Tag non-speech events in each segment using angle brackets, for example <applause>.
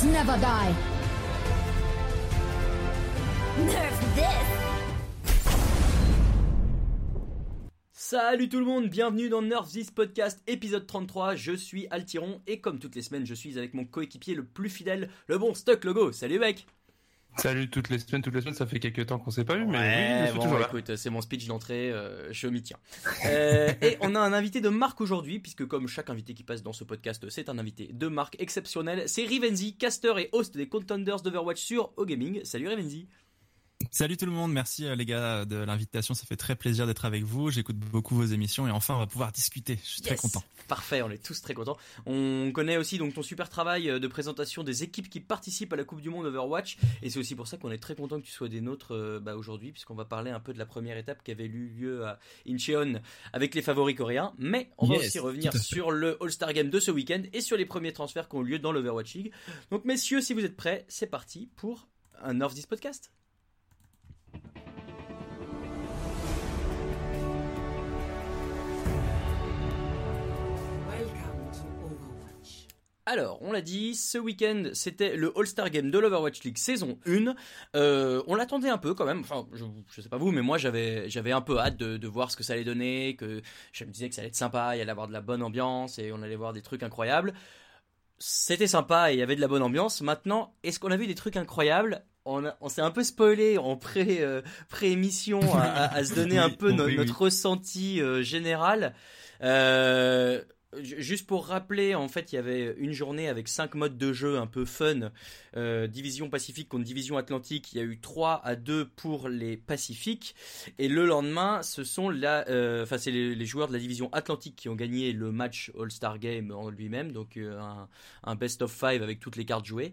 Heroes never die. Nerf this! Salut tout le monde, bienvenue dans Nerf This Podcast épisode 33, je suis Altiron et comme toutes les semaines je suis avec mon coéquipier le plus fidèle, le bon Stuck Logo, salut mec Salut toutes les semaines, toutes les semaines, ça fait quelques temps qu'on s'est pas vu, mais oui, Ouais, je suis bon, toujours là. écoute, c'est mon speech d'entrée, euh, je m'y tiens. Euh, et on a un invité de marque aujourd'hui, puisque comme chaque invité qui passe dans ce podcast, c'est un invité de marque exceptionnel, c'est Rivenzi, caster et host des Contenders d'Overwatch sur OGaming. Salut Rivenzi Salut tout le monde, merci euh, les gars de l'invitation, ça fait très plaisir d'être avec vous, j'écoute beaucoup vos émissions et enfin on va pouvoir discuter, je suis très content. Parfait, on est tous très contents. On connaît aussi donc ton super travail euh, de présentation des équipes qui participent à la Coupe du Monde Overwatch, et c'est aussi pour ça qu'on est très content que tu sois des nôtres euh, bah, aujourd'hui, puisqu'on va parler un peu de la première étape qui avait eu lieu à Incheon avec les favoris coréens, mais on va Yes, aussi revenir sur le All-Star Game de ce week-end et sur les premiers transferts qui ont eu lieu dans l'Overwatch League. Donc messieurs, si vous êtes prêts, c'est parti pour un North This Podcast. Alors, on l'a dit, ce week-end, c'était le All-Star Game de l'Overwatch League saison 1. Euh, on l'attendait un peu quand même. Enfin, je, je sais pas vous, mais moi, j'avais, j'avais un peu hâte de, de voir ce que ça allait donner, que je me disais que ça allait être sympa, il allait avoir de la bonne ambiance et on allait voir des trucs incroyables. C'était sympa et il y avait de la bonne ambiance. Maintenant, est-ce qu'on a vu des trucs incroyables? On, s'est un peu spoilé en pré, euh, pré-émission à, à- à se donner <laughs> un Oui, peu no- oui, oui. notre ressenti euh, général. Euh, Juste pour rappeler, en fait, il y avait une journée avec cinq modes de jeu un peu fun. Euh, division Pacifique contre Division Atlantique. Il y a eu 3 à 2 pour les Pacifiques. Et le lendemain, ce sont euh, c'est les, joueurs de la Division Atlantique qui ont gagné le match All-Star Game en lui-même. Donc, euh, un, best of 5 avec toutes les cartes jouées.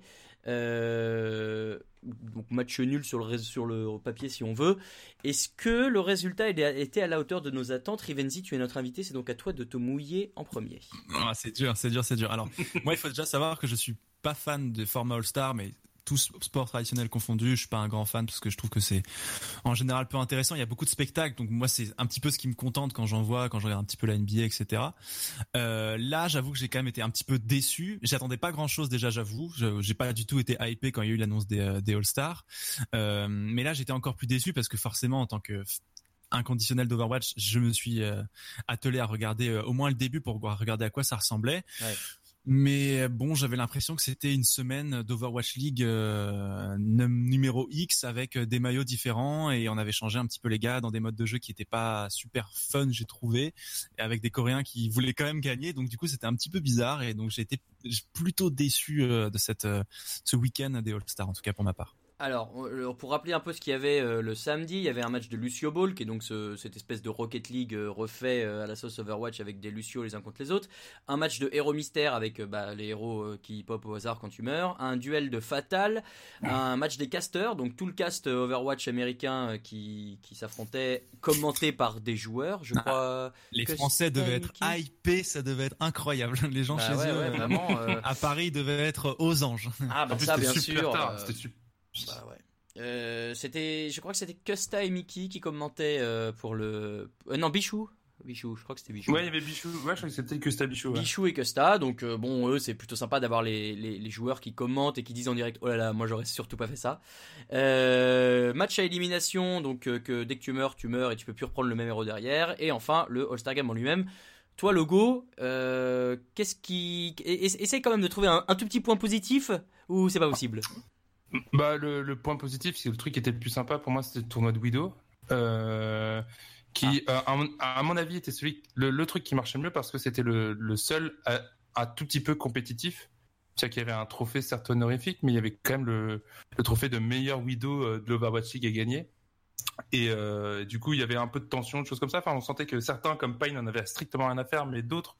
Donc match nul sur le, sur le papier si on veut. Est-ce que le résultat été à la hauteur de nos attentes? Rivenzi, tu es notre invité, c'est donc à toi de te mouiller en premier. Ah, c'est dur, c'est dur, c'est dur. Alors, <laughs> moi il faut déjà savoir que je suis pas fan de format All-Star, mais tous sports traditionnels confondus, je suis pas un grand fan parce que je trouve que c'est en général peu intéressant. Il y a beaucoup de spectacles, donc moi c'est un petit peu ce qui me contente quand j'en vois, quand je regarde un petit peu la NBA, etc. Euh, là, j'avoue que j'ai quand même été un petit peu déçu. J'attendais pas grand chose déjà, j'avoue. Je- J'ai pas du tout été hypé quand il y a eu l'annonce des, euh, des All-Stars. Euh, mais là, j'étais encore plus déçu parce que forcément, en tant que inconditionnel d'Overwatch, je me suis attelé à regarder au moins le début pour regarder à quoi ça ressemblait. Mais euh, bon, j'avais l'impression que c'était une semaine d'Overwatch League euh, num- numéro X avec euh, des maillots différents et on avait changé un petit peu les gars dans des modes de jeu qui étaient pas super fun, j'ai trouvé, avec des Coréens qui voulaient quand même gagner. Donc du coup, c'était un petit peu bizarre et donc j'ai été plutôt déçu de cette ce week-end des All-Stars en tout cas pour ma part. Alors, euh, pour rappeler un peu ce qu'il y avait euh, le samedi, il y avait un match de Lucio Ball, qui est donc ce- cette espèce de Rocket League euh, refait à la sauce Overwatch avec des Lucio les uns contre les autres. Un match de héros mystère avec bah, les héros qui pop au hasard quand tu meurs. Un duel de Fatal. Un match des casters, donc tout le cast Overwatch américain qui, qui s'affrontait, commenté par des joueurs, je Ah, crois. Les Français devaient être hypés, ça devait être incroyable. Les gens Bah chez ouais, eux ouais, vraiment. euh, <laughs> à Paris devaient être aux anges. Ah bah En plus, ça bien super sûr. tard, euh, c'était super- Bah ouais. Euh, c'était, je crois que c'était Custa et Mickey qui commentaient euh, pour le. euh, non, Bichou. Bichou, je crois que c'était Bichou. Ouais, il y avait Bichou. Ouais, je crois que c'était que c'était Bichou. ouais. Bichou et Custa, donc bon, eux, c'est plutôt sympa d'avoir les, les, les joueurs qui commentent et qui disent en direct Oh là là, moi j'aurais surtout pas fait ça. Match à élimination, donc que dès que tu meurs, tu meurs et tu peux plus reprendre le même héros derrière. Et enfin, le All-Star Game en lui-même. Toi, Logo, qu'est-ce qui. Essaye quand même de trouver un, un tout petit point positif ou c'est pas possible? Bah, le, le point positif, c'est que le truc qui était le plus sympa pour moi, c'était le tournoi de Widow. Euh, qui, Ah. euh, à, mon, à mon avis, était celui, le, le truc qui marchait le mieux parce que c'était le, le seul à, à tout petit peu compétitif. C'est-à-dire qu'il y avait un trophée certes honorifique, mais il y avait quand même le, le trophée de meilleur Widow euh, de l'Overwatch League à gagner. Et euh, du coup, il y avait un peu de tension, de choses comme ça. Enfin, on sentait que certains, comme Pine, en avaient strictement rien à faire, mais d'autres,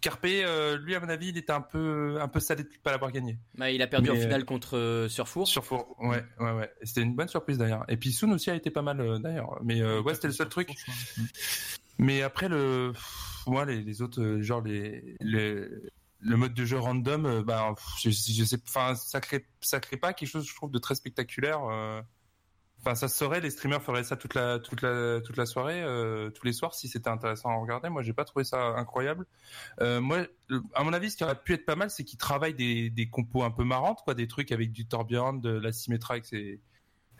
Carpe, euh, lui, à mon avis, il était un peu, un peu salé de pas l'avoir gagné. Bah, il a perdu en Mais, finale contre euh, Surfour. Sur Four, ouais, ouais, ouais. C'était une bonne surprise d'ailleurs. Et puis Soon aussi a été pas mal euh, d'ailleurs. Mais euh, ouais, c'était le seul truc. Mais après le, moi les, les autres, euh, genre les, les, le mode de jeu random, euh, bah, je sais, enfin, ça crée, ça crée pas quelque chose, je trouve, de très spectaculaire. Enfin, ça se saurait, les streamers feraient ça toute la toute la toute la soirée, euh, tous les soirs, si c'était intéressant à regarder. Moi, j'ai pas trouvé ça incroyable. Euh, moi, à mon avis, ce qui aurait pu être pas mal, c'est qu'ils travaillent des des compos un peu marrantes, quoi, des trucs avec du Torbjorn, de la Symmetra avec ses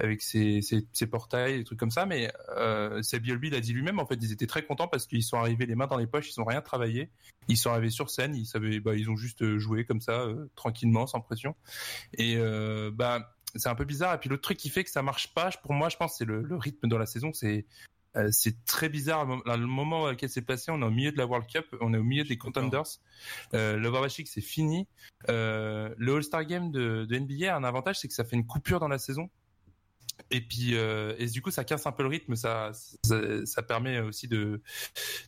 avec ses, ses, portails, des trucs comme ça. Mais euh, Seb Yolby l'a dit lui-même. En fait, ils étaient très contents parce qu'ils sont arrivés les mains dans les poches, ils ont rien travaillé. Ils sont arrivés sur scène, ils savaient, bah, ils ont juste euh, joué comme ça, euh, tranquillement, sans pression. Et euh, bah, c'est un peu bizarre. Et puis l'autre truc qui fait que ça marche pas, pour moi, je pense, c'est le, le rythme dans la saison. C'est euh, c'est très bizarre. Le mom- Le moment auquel c'est passé, on est au milieu de la World Cup, on est au milieu des contenders. Euh, L'Overwatching, c'est fini. Euh, le All-Star Game de, de NBA a un avantage, c'est que ça fait une coupure dans la saison. Et puis, euh, et du coup, ça casse un peu le rythme. Ça, ça, ça permet aussi de,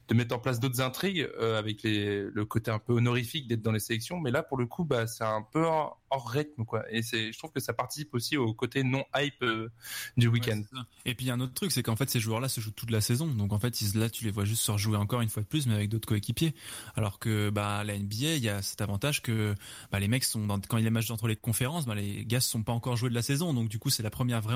de mettre en place d'autres intrigues euh, avec les, le côté un peu honorifique d'être dans les sélections. Mais là, pour le coup, bah, c'est un peu hors, hors rythme, quoi. Et c'est, je trouve que ça participe aussi au côté non hype euh, du week-end. Ouais, et puis il y a un autre truc, c'est qu'en fait ces joueurs-là se jouent toute la saison. Donc en fait ils- là tu les vois juste se rejouer encore une fois de plus, mais avec d'autres coéquipiers. Alors que bah la NBA, il y a cet avantage que bah, les mecs sont dans, quand il y a les matchs entre les conférences, bah, les gars sont pas encore joués de la saison. Donc du coup c'est la première vraie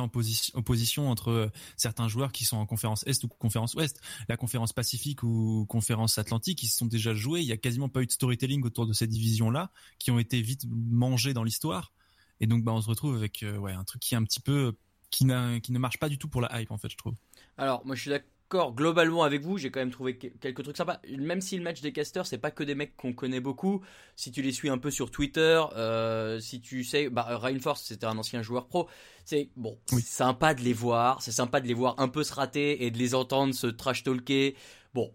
opposition, entre euh, certains joueurs qui sont en conférence Est ou conférence Ouest. La conférence Pacifique ou conférence Atlantique, ils se sont déjà joués. Il y a quasiment pas eu de storytelling autour de ces divisions-là qui ont été vite mangées dans l'histoire. Et donc bah on se retrouve avec euh, ouais un truc qui est un petit peu qui, n'a- qui ne marche pas du tout pour la hype en fait je trouve. Alors, moi je suis d'accord globalement avec vous, j'ai quand même trouvé que- quelques trucs sympas. Même si le match des casters, c'est pas que des mecs qu'on connaît beaucoup, si tu les suis un peu sur Twitter, euh, si tu sais, bah, Reinforce c'était un ancien joueur pro, c'est bon, Oui. c'est sympa de les voir, c'est sympa de les voir un peu se rater et de les entendre se trash talker. Bon.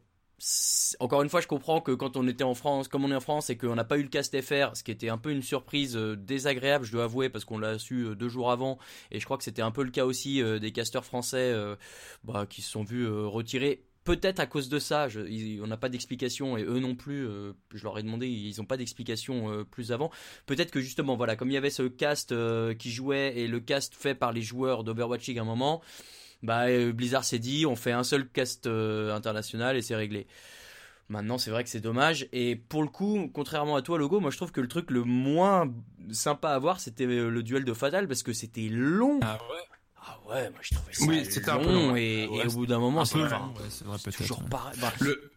Encore une fois, je comprends que quand on était en France, comme on est en France et qu'on n'a pas eu le cast FR, ce qui était un peu une surprise euh, désagréable, je dois avouer, parce qu'on l'a su euh, deux jours avant, et je crois que c'était un peu le cas aussi euh, des casteurs français bah, qui se sont vus retirer. Peut-être à cause de ça, on n'a pas d'explication et eux non plus. je leur ai demandé, ils n'ont pas d'explication plus avant. Peut-être que justement, voilà, comme il y avait ce cast qui jouait et le cast fait par les joueurs d'Overwatching à un moment, bah euh, Blizzard s'est dit, on fait un seul cast euh, international et c'est réglé. Maintenant, c'est vrai que c'est dommage. Et pour le coup, contrairement à toi, Logo, moi je trouve que le truc le moins sympa à voir, c'était euh, le duel de Fatal parce que c'était long. Ah ouais. Ah ouais, moi je trouvais ça Oui, c'était un peu long long, et, ouais. et au bout d'un moment, c'est long, ouais, toujours pareil. Bah, Le,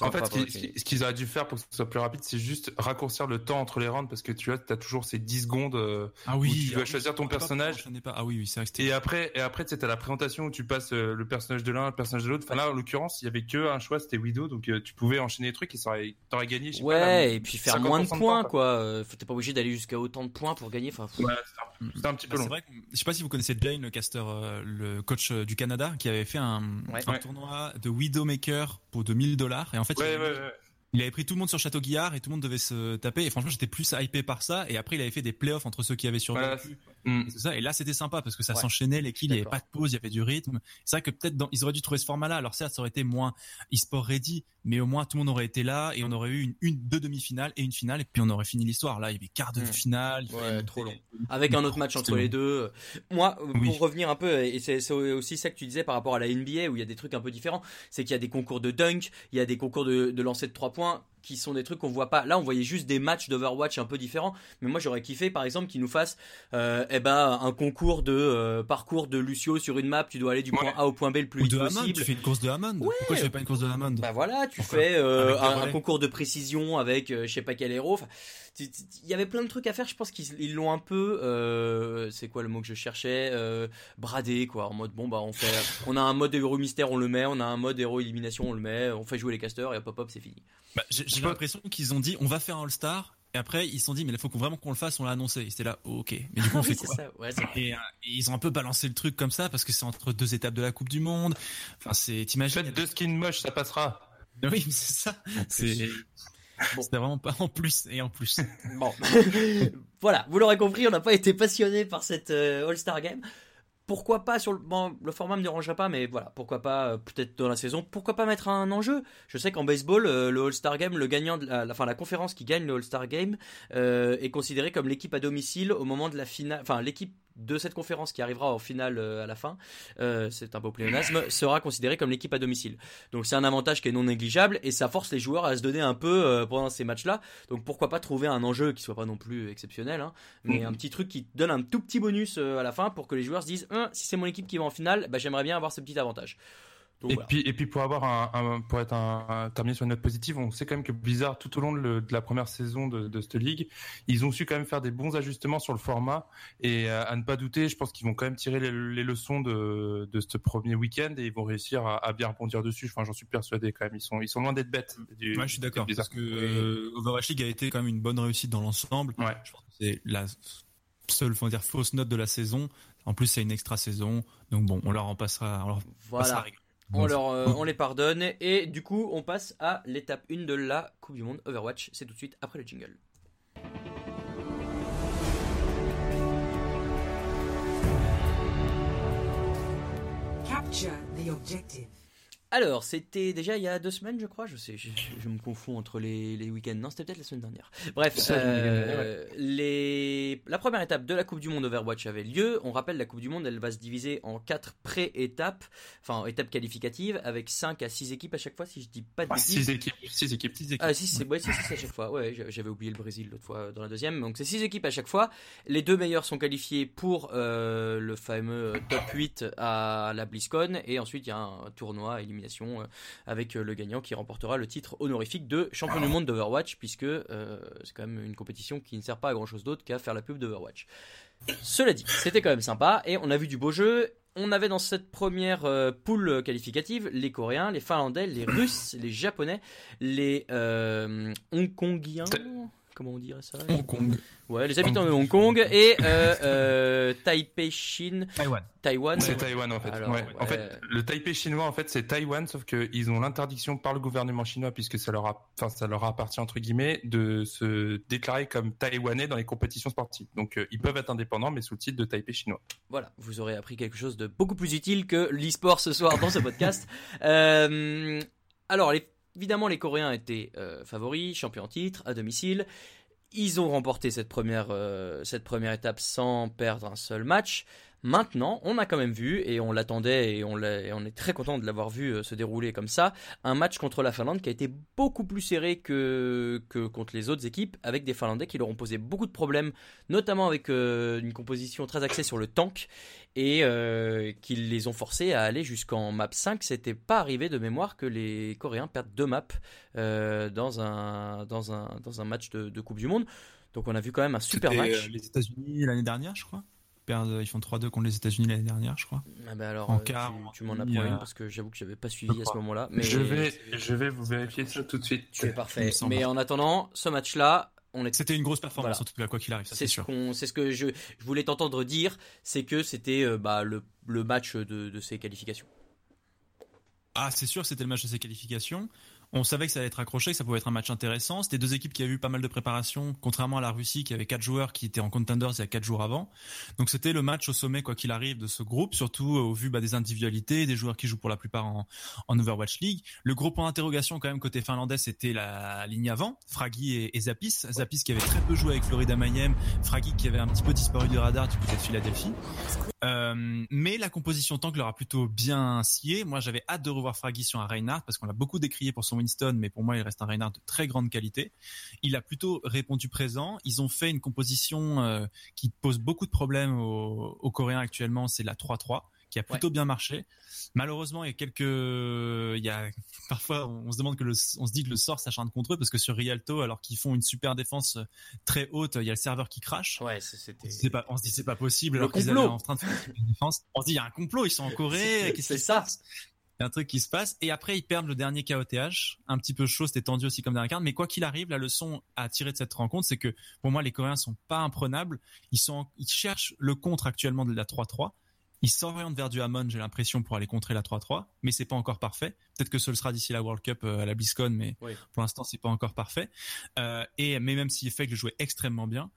En fait, ce qui- qu'ils auraient dû faire pour que ce soit plus rapide, c'est juste raccourcir le temps entre les rounds parce que tu vois, t'as toujours ces 10 secondes euh, Ah où oui. tu dois ah oui, choisir ton pas personnage. pas. Ah oui oui c'est vrai. Et après, et après, tu sais, t'as la présentation où tu passes euh, le personnage de l'un, le personnage de l'autre. Enfin là, en l'occurrence, il y avait que un choix, c'était Widow, donc euh, tu pouvais enchaîner les trucs et ça aurait, t'aurais gagné. Je sais pas, Ouais, là, et puis faire 50% moins de temps, points, quoi. Euh, faut- T'es pas obligé d'aller jusqu'à autant de points pour gagner. Enfin, pff. Ouais, c'était un, petit peu Bah, long. c'est vrai que, je sais pas si vous connaissez Jane, le caster, euh, le coach du Canada, qui avait fait un, Ouais. un Ouais. tournoi de Widowmaker pour 2000 dollars. Et en fait, il Ouais, avait- ouais, ouais. Il avait pris tout le monde sur Château Guillard et tout le monde devait se taper. Et franchement, j'étais plus hypé par ça. Et après, il avait fait des playoffs entre ceux qui avaient survécu. Voilà, Mm. Et c'est ça. Et là, c'était sympa parce que ça Ouais. s'enchaînait, les kills, il n'y avait pas de pause, il y avait du rythme. C'est vrai que peut-être dans- ils auraient dû trouver ce format-là. Alors certes, ça aurait été moins e-sport ready, mais au moins tout le monde aurait été là et on aurait eu une, une deux demi-finales et une finale et puis on aurait fini l'histoire. Là, il y avait quart de Mm. finale. il Ouais, trop monter. Avec un autre match entre les long. deux. Moi, pour Oui. revenir un peu, et c'est c'est aussi ça que tu disais par rapport à la NBA où il y a des trucs un peu différents, c'est qu'il y a des concours de dunk, il y a des concours de, de lancer de trois points qui sont des trucs qu'on voit pas. Là, on voyait juste des matchs d'Overwatch un peu différents, mais moi j'aurais kiffé par exemple qu'ils nous fassent euh, eh ben, un concours de euh, parcours de Lucio sur une map, tu dois aller du Ouais. point A au point B le plus Ou vite de Hammond, possible. tu fais une course de Hammond. Ouais. Pourquoi je fais pas une course de Hammond Bah voilà, tu fais euh, un, concours de précision avec euh, je sais pas quel héros. Enfin, Il y avait plein de trucs à faire. Je pense qu'ils ils l'ont un peu. euh, c'est quoi le mot que je cherchais euh, Bradé quoi. En mode bon bah on fait. On a un mode héros mystère, on le met. On a un mode héros élimination, on le met. On fait jouer les casters et hop hop hop c'est fini. Bah, J'ai peux- l'impression qu'ils ont dit on va faire un All-Star. Et après, ils se sont dit, mais il faut qu'on- vraiment qu'on le fasse, on l'a annoncé. Et c'était là, ok. Mais du coup, on fait quoi ça. Ouais, et, euh, et ils ont un peu balancé le truc comme ça parce que c'est entre deux étapes de la Coupe du Monde. Enfin, c'est, t'imagines Faites deux skins moches, ça passera. Oui, mais c'est ça. C'est Bon. c'était vraiment pas en plus et en plus. Bon, <laughs> voilà, vous l'aurez compris, on n'a pas été passionné par cette euh, All-Star Game. Pourquoi pas sur le bon, le format me dérangerait pas, mais voilà, pourquoi pas euh, peut-être dans la saison, pourquoi pas mettre un enjeu? Je sais qu'en baseball, euh, le All-Star Game, le gagnant, de la, la- enfin la conférence qui gagne le All-Star Game est considérée comme l'équipe à domicile au moment de la finale, enfin l'équipe de cette conférence qui arrivera en finale euh, à la fin, euh, c'est un beau pléonasme, sera considérée comme l'équipe à domicile. Donc c'est un avantage qui est non négligeable et ça force les joueurs à se donner un peu euh, pendant ces matchs-là. Donc pourquoi pas trouver un enjeu qui soit pas non plus exceptionnel, hein, mais un petit truc qui donne un tout petit bonus euh, à la fin pour que les joueurs se disent Hein, si c'est mon équipe qui va en finale, bah, j'aimerais bien avoir ce petit avantage. Donc, Et voilà. puis, et puis pour avoir un, un- pour être un, un- terminer sur une note positive, on sait quand même que Blizzard, tout au long de, le- de la première saison de, de cette ligue, ils ont su quand même faire des bons ajustements sur le format. Et euh, à ne pas douter, je pense qu'ils vont quand même tirer les, les leçons de, de ce premier week-end et ils vont réussir à, à bien rebondir dessus. Enfin, j'en suis persuadé quand même. Ils sont, ils sont loin d'être bêtes. Du, Ouais, je suis d'accord. Parce que euh, Overwatch League a été quand même une bonne réussite dans l'ensemble. Ouais. Je pense que c'est la seule, faut dire, fausse note de la saison. En plus, c'est une extra saison. Donc bon, on leur en passera. On leur passera Voilà. règle. On, leur, euh, on les pardonne et du coup on passe à l'étape 1 de la Coupe du Monde Overwatch. C'est tout de suite après le jingle. Capture the objective. Alors, c'était déjà il y a deux semaines, je crois. Je sais, je, me confonds entre les, les week-ends. Non, c'était peut-être la semaine dernière. Bref, Ça, euh, les... la première étape de la Coupe du Monde Overwatch avait lieu. On rappelle, la Coupe du Monde, elle va se diviser en quatre pré-étapes, enfin étapes qualificatives, avec 5 à 6 équipes à chaque fois, si je dis pas de Ah, bêtises. six équipes. Six équipes. Six équipes. Ah si c'est ouais, si, si, à chaque fois. Ouais, j'a- j'avais oublié le Brésil l'autre fois dans la deuxième. Donc c'est six équipes à chaque fois. Les deux meilleurs sont qualifiés pour euh, le fameux euh, top 8 à la BlizzCon et ensuite il y a un tournoi à euh, avec euh, le gagnant qui remportera le titre honorifique de champion du monde d'Overwatch puisque euh, c'est quand même une compétition qui ne sert pas à grand chose d'autre qu'à faire la pub d'Overwatch. Cela dit, c'était quand même sympa et on a vu du beau jeu. On avait dans cette première poule qualificative les Coréens, les Finlandais, les Russes, les Japonais, les euh, Hongkongiens. Comment on dirait ça Hong Kong. Ouais, les habitants de Hong Kong et euh, euh, Taipei, Chine, Taïwan. Taïwan. C'est Taïwan en fait. Alors, Ouais. En fait, le Taipei chinois en fait c'est Taïwan, sauf qu'ils ont l'interdiction par le gouvernement chinois puisque ça leur a, enfin ça leur appartient entre guillemets de se déclarer comme taïwanais dans les compétitions sportives. Donc euh, ils peuvent être indépendants mais sous le titre de Taipei chinois. Voilà, vous aurez appris quelque chose de beaucoup plus utile que l'e-sport ce soir dans ce podcast. Euh, alors, les- évidemment, les Coréens étaient euh, favoris, champions en titre, à domicile. Ils ont remporté cette première, euh, cette première étape sans perdre un seul match. Maintenant, on a quand même vu, et on l'attendait, et on, l'a- et on est très content de l'avoir vu euh, se dérouler comme ça, un match contre la Finlande qui a été beaucoup plus serré que, que contre les autres équipes, avec des Finlandais qui leur ont posé beaucoup de problèmes, notamment avec euh, une composition très axée sur le tank, et euh, qui les ont forcés à aller jusqu'en map 5. C'était pas arrivé de mémoire que les Coréens perdent deux maps euh, dans, un, dans, un, dans un match de, de Coupe du Monde. Donc on a vu quand même un super match. les États-Unis l'année dernière, je crois. Ils perdent- Ils font 3-2 contre les États-Unis l'année dernière, je crois. Ah bah alors, en euh, quart, tu, tu m'en en apprends une euh, parce que j'avoue que j'avais pas suivi à ce moment-là. Mais Je vais, je vais vous vérifier ça tout de suite. C'est il parfait. Mais en attendant, ce match-là, C'était une grosse performance, Voilà. en tout cas, quoi qu'il arrive, C'est c'est ce, sûr. c'est ce que je, je voulais t'entendre dire, c'est que c'était euh, bah, le, le match de, de ces qualifications. Ah, c'est sûr, c'était le match de ses qualifications. On savait que ça allait être accroché, que ça pouvait être un match intéressant. C'était deux équipes qui avaient eu pas mal de préparation, contrairement à la Russie qui avait quatre joueurs qui étaient en contenders il y a quatre jours avant. Donc c'était le match au sommet, quoi qu'il arrive, de ce groupe, surtout au vu bah, des individualités, des joueurs qui jouent pour la plupart en, Overwatch League. Le gros point d'interrogation quand même côté finlandais, c'était la ligne avant, Fragi et, et Zapis. Zapis qui avait très peu joué avec Florida Mayhem, Fragi qui avait un petit peu disparu du radar du côté de Philadelphie. Euh, mais la composition tank leur a plutôt bien scié. Moi, j'avais hâte de revoir Fragi sur un Reinhardt parce qu'on l'a beaucoup décrié pour son Winston, mais pour moi, il reste un Reinhardt de très grande qualité. Il a plutôt répondu présent. Ils ont fait une composition euh, qui pose beaucoup de problèmes aux, aux Coréens actuellement. C'est la 3-3 qui a plutôt bien marché. Malheureusement, il y a quelques, il y a <laughs> parfois, on se demande que le, on se dit que le sort s'acharne contre eux parce que sur Rialto, alors qu'ils font une super défense très haute, il y a le serveur qui crache. Ouais, c'était. C'est pas, on se dit c'est pas possible Le alors qu'ils allaient en train de faire une défense. On se dit il y a un complot, ils sont en Corée, C'est ça. Il y a un truc qui se passe et après ils perdent le dernier KOTH, un petit peu chaud, c'était tendu aussi comme dernière carte, mais quoi qu'il arrive, la leçon à tirer de cette rencontre, c'est que pour moi les Coréens sont pas imprenables, ils sont, ils cherchent le contre actuellement de la 3-3. Ils s'orientent vers du Hamon, j'ai l'impression, pour aller contrer la 3-3, mais c'est pas encore parfait. Peut-être que ce le sera d'ici la World Cup euh, à la BlizzCon, mais Oui. pour l'instant c'est pas encore parfait. Euh, et mais même si Effect le jouait extrêmement bien,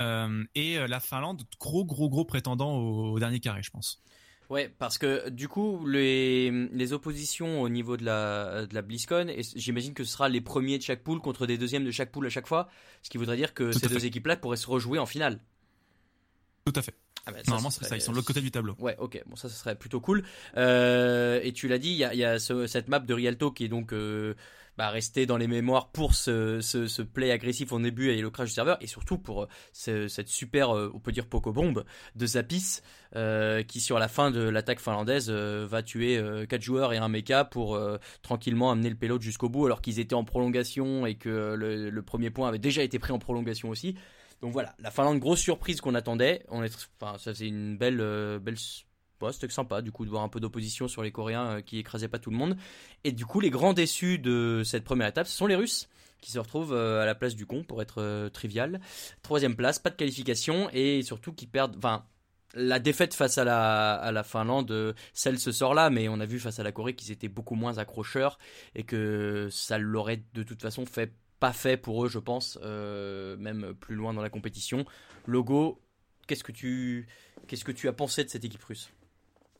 euh, et la Finlande, gros gros gros prétendant au, au dernier carré, je pense. Ouais, parce que du coup, les, les oppositions au niveau de la, de la BlizzCon, et j'imagine que ce sera les premiers de chaque poule contre des deuxièmes de chaque poule à chaque fois, ce qui voudrait dire que Tout ces deux équipes-là pourraient se rejouer en finale. Tout à fait. Ah bah, Normalement, ce c'est ça. serait- Ils sont de l'autre côté du tableau. Ouais, ok, bon ça, ça serait plutôt cool. Euh, et tu l'as dit, il y a, il y a ce- cette map de Rialto qui est donc euh, bah, restée dans les mémoires pour ce, ce, play agressif au début et le crash du serveur, et surtout pour euh, ce- cette super, euh, on peut dire poco bombe de Zapis, euh, qui sur la fin de l'attaque finlandaise euh, va tuer 4 joueurs et un mecha pour euh, tranquillement amener le payload jusqu'au bout, alors qu'ils étaient en prolongation et que euh, le, premier point avait déjà été pris en prolongation aussi. Donc voilà, la Finlande, grosse surprise qu'on attendait. On est, enfin, ça faisait une belle, euh, belle, ouais, c'était sympa du coup de voir un peu d'opposition sur les Coréens euh, qui écrasaient pas tout le monde. Et du coup, les grands déçus de cette première étape, ce sont les Russes qui se retrouvent euh, à la place du con pour être euh, trivial. Troisième place, pas de qualification et surtout qui perdent, enfin. La défaite face à la, Finlande, celle se sort là, mais on a vu face à la Corée qu'ils étaient beaucoup moins accrocheurs et que ça l'aurait de toute façon fait pas fait pour eux, je pense, même plus loin dans la compétition. Logo, qu'est-ce que tu qu'est-ce que tu as pensé de cette équipe russe?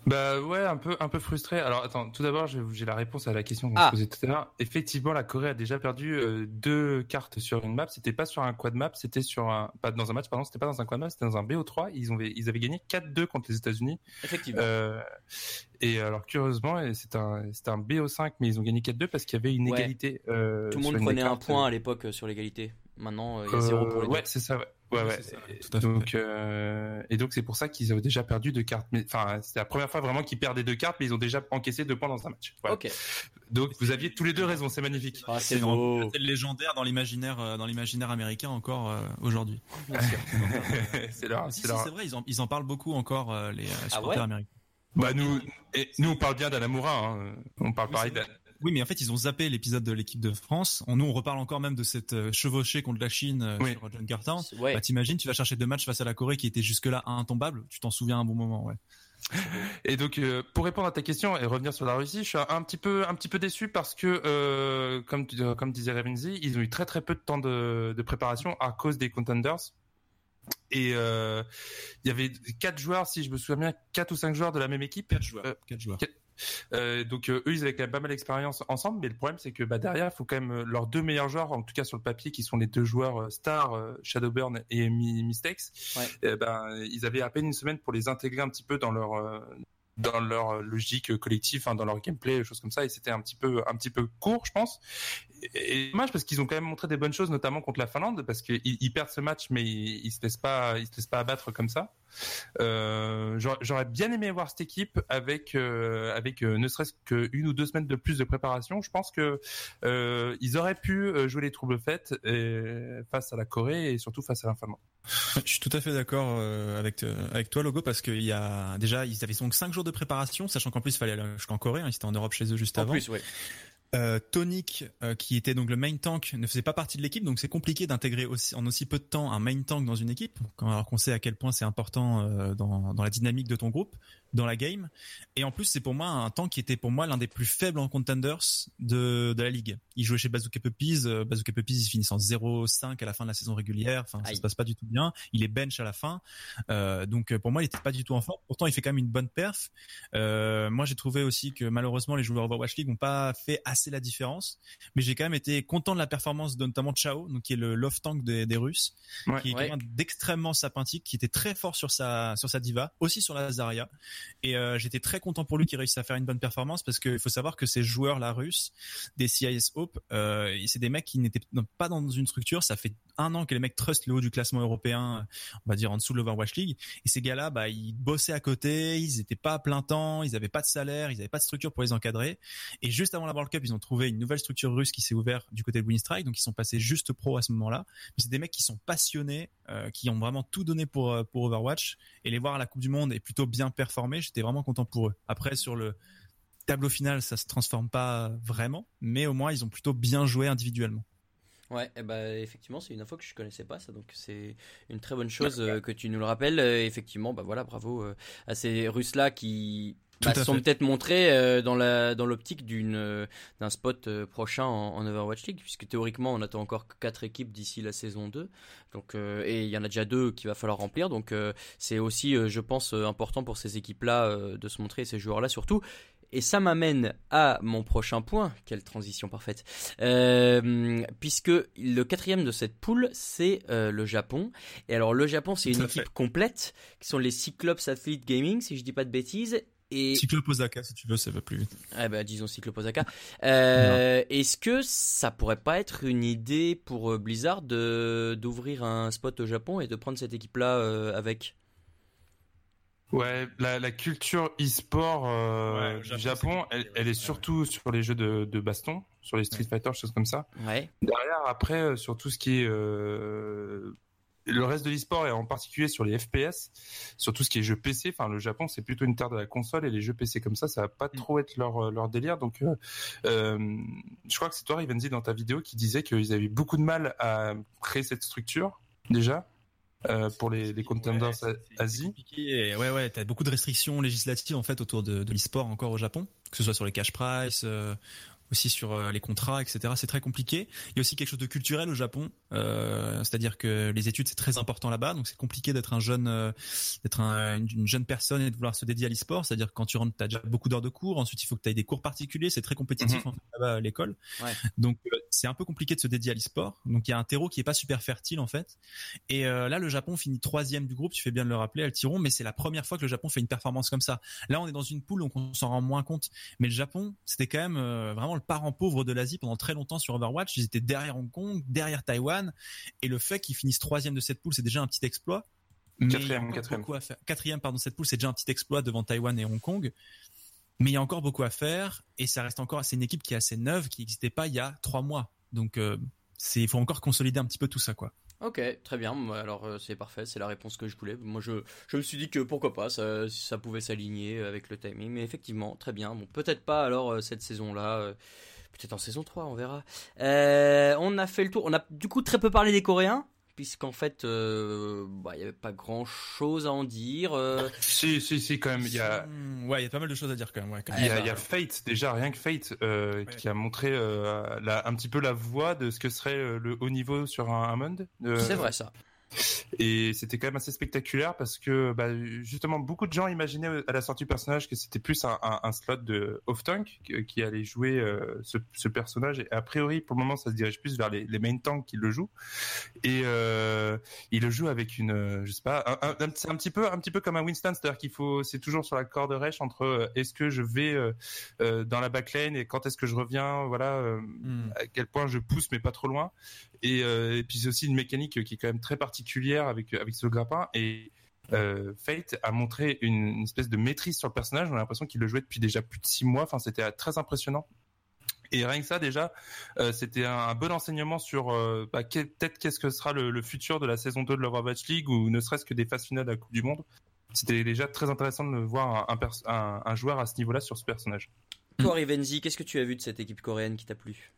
Bah ouais, un peu, un peu frustré. Alors attends, tout d'abord, j'ai la réponse à la question qu'on Ah. se posait tout à l'heure. Effectivement, la Corée a déjà perdu euh, deux cartes sur une map. C'était pas sur un quad map, c'était sur un, pas dans un match, pardon, c'était pas dans un quad map, c'était dans un BO3. Ils ont, ils avaient gagné 4-2 contre les États-Unis. Effectivement. Euh, et alors curieusement, c'est un, c'était un BO5, mais ils ont gagné 4-2 parce qu'il y avait une Ouais. égalité. euh, Tout le monde prenait un point à l'époque sur l'égalité. Maintenant, euh, il y a Euh, zéro pour les Ouais, deux. c'est ça. Ouais, ouais. Ouais, ouais. c'est ça, Et tout à fait. Donc, euh, et donc c'est pour ça qu'ils avaient déjà perdu deux cartes. Mais enfin, c'était la première fois vraiment qu'ils perdaient deux cartes, mais ils ont déjà encaissé deux points dans un match. Voilà. Ok. Donc vous aviez tous les deux raison, c'est magnifique. Ah, c'est C'est beau. c'est légendaire dans l'imaginaire, euh, dans l'imaginaire américain encore euh, aujourd'hui. Bien sûr. <laughs> c'est leur, Si, c'est si, c'est vrai, ils en, ils en parlent beaucoup encore euh, les euh, supporters Ah ouais? américains. Bah nous, et nous on parle bien d'Anamura. Hein. On parle Oui, pareil. Oui, mais en fait, ils ont zappé l'épisode de l'équipe de France. On, nous, on reparle encore même de cette euh, chevauchée contre la Chine euh, Oui. sur John Carter. Ouais. Bah, t'imagines, tu vas chercher deux matchs face à la Corée qui était jusque-là intombable. Tu t'en souviens un bon moment, ouais. Et donc euh, pour répondre à ta question et revenir sur la Russie, je suis un petit peu un petit peu déçu parce que euh, comme tu- comme disait Revenzi, ils ont eu très très peu de temps de, de préparation à cause des contenders. Et euh, il y avait quatre joueurs, si je me souviens bien, quatre ou cinq joueurs de la même équipe. Quatre joueurs. Euh, Quatre joueurs. Euh, donc euh, eux, ils avaient quand même pas mal d'expérience ensemble, mais le problème c'est que bah, derrière, il faut quand même euh, leurs deux meilleurs joueurs, en tout cas sur le papier, qui sont les deux joueurs stars, Shadowburn et Mi- Mistakes. Ouais. ben, ils avaient à peine une semaine pour les intégrer un petit peu dans leur dans leur logique collective, hein, dans leur gameplay, choses comme ça, et c'était un petit peu un petit peu court, je pense. Et, dommage parce qu'ils ont quand même montré des bonnes choses, notamment contre la Finlande, parce qu'ils ils perdent ce match, mais ils, ils se laissent pas ils se laissent pas abattre comme ça. Euh, j'aurais- bien aimé voir cette équipe avec euh, avec euh, ne serait-ce qu'une ou deux semaines de plus de préparation. Je pense que euh, ils auraient pu jouer les troubles faites face à la Corée et surtout face à la Finlande. Je suis tout à fait d'accord avec avec toi, Logo, parce qu'il y a déjà ils avaient donc cinq jours de préparation, sachant qu'en plus il fallait aller jusqu'en Corée, hein, ils étaient en Europe chez eux juste En avant. plus, ouais. Euh, Tonic, euh, qui était donc le main tank, ne faisait pas partie de l'équipe, donc c'est compliqué d'intégrer en aussi peu de temps un main tank dans une équipe, alors qu'on sait à quel point c'est important euh, dans la dynamique de ton groupe, dans la game. Et en plus, c'est pour moi un tank qui était pour moi l'un des plus faibles en contenders de, de la ligue. Il jouait chez Bazooka Puppies, euh, Bazooka Puppies ils finissent en 0-5 à la fin de la saison régulière, enfin ça Aïe. se passe pas du tout bien. Il est bench à la fin, euh, donc euh, pour moi il était pas du tout en forme. Pourtant il fait quand même une bonne perf. Euh, moi, j'ai trouvé aussi que malheureusement les joueurs Overwatch League n'ont pas fait assez la différence, mais j'ai quand même été content de la performance de notamment Chao, donc qui est le love tank des, des Russes, Ouais. qui est Ouais. quelqu'un d'extrêmement sapintique, qui était très fort sur sa sur sa diva, aussi sur la Zarya, et euh, j'étais très content pour lui qu'il réussisse à faire une bonne performance parce qu'il faut savoir que ces joueurs là russes des CIS Hope, euh, c'est des mecs qui n'étaient pas dans une structure, ça fait un an que les mecs trustent le haut du classement européen, on va dire en dessous de l'Overwatch League, et ces gars-là, bah, ils bossaient à côté, ils étaient pas à plein temps, ils avaient pas de salaire, ils avaient pas de structure pour les encadrer. Et juste avant la World Cup, ils ont trouvé une nouvelle structure russe qui s'est ouverte du côté de Winstrike, donc ils sont passés juste pro à ce moment-là. Mais c'est des mecs qui sont passionnés, euh, qui ont vraiment tout donné pour euh, pour Overwatch, et les voir à la Coupe du Monde et plutôt bien j'étais vraiment content pour eux. Après sur le tableau final, ça se transforme pas vraiment, mais au moins ils ont plutôt bien joué individuellement. Ouais, eh ben, effectivement, c'est une info que je connaissais pas, ça, donc c'est une très bonne chose euh, que tu nous le rappelles. Euh, effectivement, bah voilà, bravo euh, à ces Russes-là qui Tout bah, sont peut-être montrés euh, dans la dans l'optique d'une euh, d'un spot euh, prochain en, en Overwatch League, puisque théoriquement, on attend encore quatre équipes d'ici la saison 2. Donc, et il y en a déjà deux qu'il va falloir remplir. Donc, c'est aussi, je pense, important pour ces équipes-là euh, de se montrer, ces joueurs-là surtout. Et ça m'amène à mon prochain point. Quelle transition parfaite. Euh, puisque le quatrième de cette poule, c'est euh, le Japon. Et alors le Japon, c'est une fait. équipe complète, qui sont les Cyclops Athlete Gaming, si je dis pas de bêtises. Et Cyclope Osaka, si tu veux, ça va plus vite. eh ben, disons Cyclops Osaka. Euh, Est-ce que ça pourrait pas être une idée pour euh, Blizzard de d'ouvrir un spot au Japon et de prendre cette équipe-là euh, avec? Ouais, la, la culture e-sport euh, Ouais, du Japon, elle, compliqué, elle ouais. est surtout sur les jeux de, de baston, sur les Street Fighter, choses comme ça. Ouais. Derrière, après, sur tout ce qui est euh, le reste de l'e-sport et en particulier sur les FPS, sur tout ce qui est jeux PC. Enfin, le Japon, c'est plutôt une terre de la console et les jeux PC comme ça, ça va pas Mm. trop être leur leur délire. Donc, euh, euh, je crois que c'est toi, Rivenzi, dans ta vidéo, qui disait qu'ils avaient beaucoup de mal à créer cette structure déjà. euh, pour les, les contenders Ouais, Asie. Et ouais, ouais, t'as beaucoup de restrictions législatives en fait autour de, de l'e-sport encore au Japon, que ce soit sur les cash price, euh, aussi sur euh, les contrats, etc. C'est très compliqué. Il y a aussi quelque chose de culturel au Japon, euh, c'est-à-dire que les études c'est très important là-bas, donc c'est compliqué d'être un jeune, euh, d'être un- une, une jeune personne et de vouloir se dédier à l'e-sport. C'est-à-dire que quand tu rentres, t'as déjà beaucoup d'heures de cours. Ensuite, il faut que tu aies des cours particuliers. C'est très compétitif en fait, là-bas à l'école. Ouais. Donc euh, c'est un peu compliqué de se dédier à l'e-sport. Donc il y a un terreau qui est pas super fertile en fait. Et là, le Japon finit troisième du groupe. Tu fais bien de le rappeler, Altiron, mais c'est la première fois que le Japon fait une performance comme ça. Là, on est dans une poule, donc on s'en rend moins compte. Mais le Japon, c'était quand même vraiment le parent pauvre de l'Asie pendant très longtemps sur Overwatch. Ils étaient derrière Hong Kong, derrière Taïwan, et le fait qu'ils finissent troisième de cette poule, c'est déjà un petit exploit. Mais Quatrième, quatrième. beaucoup à faire. Quatrième, pardon, cette poule, c'est déjà un petit exploit devant Taïwan et Hong Kong. Mais il y a encore beaucoup à faire, et ça reste encore, c'est une équipe qui est assez neuve, qui n'existait pas il y a trois mois. Donc, euh, c'est, il faut encore consolider un petit peu tout ça, quoi. Ok, très bien. Alors euh, c'est parfait, c'est la réponse que je voulais. Moi, je, je me suis dit que pourquoi pas, ça, ça pouvait s'aligner avec le timing. Mais effectivement, très bien. Bon, peut-être pas alors euh, cette saison-là. euh, Peut-être en saison 3, on verra. Euh, on a fait le tour. On a du coup très peu parlé des Coréens, puisqu'en fait, euh, bah, il n'y avait pas grand-chose à en dire. euh. <laughs> Si, si, si, quand même. Il y a, ouais, il y a pas mal de choses à dire quand même. Ouais, il y, a, il y a Fate, déjà, rien que Fate, euh, Ouais. qui a montré euh, la- un petit peu la voie de ce que serait euh, le haut niveau sur un Hammond. Euh, C'est vrai ça. Et c'était quand même assez spectaculaire parce que bah, justement beaucoup de gens imaginaient à la sortie du personnage que c'était plus un, un- un slot de off-tank qui, qui allait jouer euh, ce, ce personnage. Et a priori, pour le moment, ça se dirige plus vers les, les main tanks qui le jouent. Et euh, il le joue avec une, euh, je sais pas, un, c'est un petit peu, un petit peu comme un Winston, c'est-à-dire qu'il faut, c'est toujours sur la corde rêche entre euh, est-ce que je vais euh, euh, dans la backlane et quand est-ce que je reviens, voilà. euh, Hmm. à quel point je pousse mais pas trop loin et, euh, et puis c'est aussi une mécanique qui est quand même très particulière avec avec ce grappin. Et euh, Fate a montré une, espèce de maîtrise sur le personnage. On a l'impression qu'il le jouait depuis déjà plus de six mois. Enfin c'était euh, très impressionnant. Et rien que ça déjà euh, c'était un, bon enseignement sur euh, bah, peut-être qu'est-ce que sera le, futur de la saison 2 de l'Overwatch League ou ne serait-ce que des phases finales de la Coupe du Monde. C'était déjà très intéressant de voir un joueur à ce niveau-là sur ce personnage. Toi, Rivenzi, qu'est-ce que tu as vu de cette équipe coréenne qui t'a plu?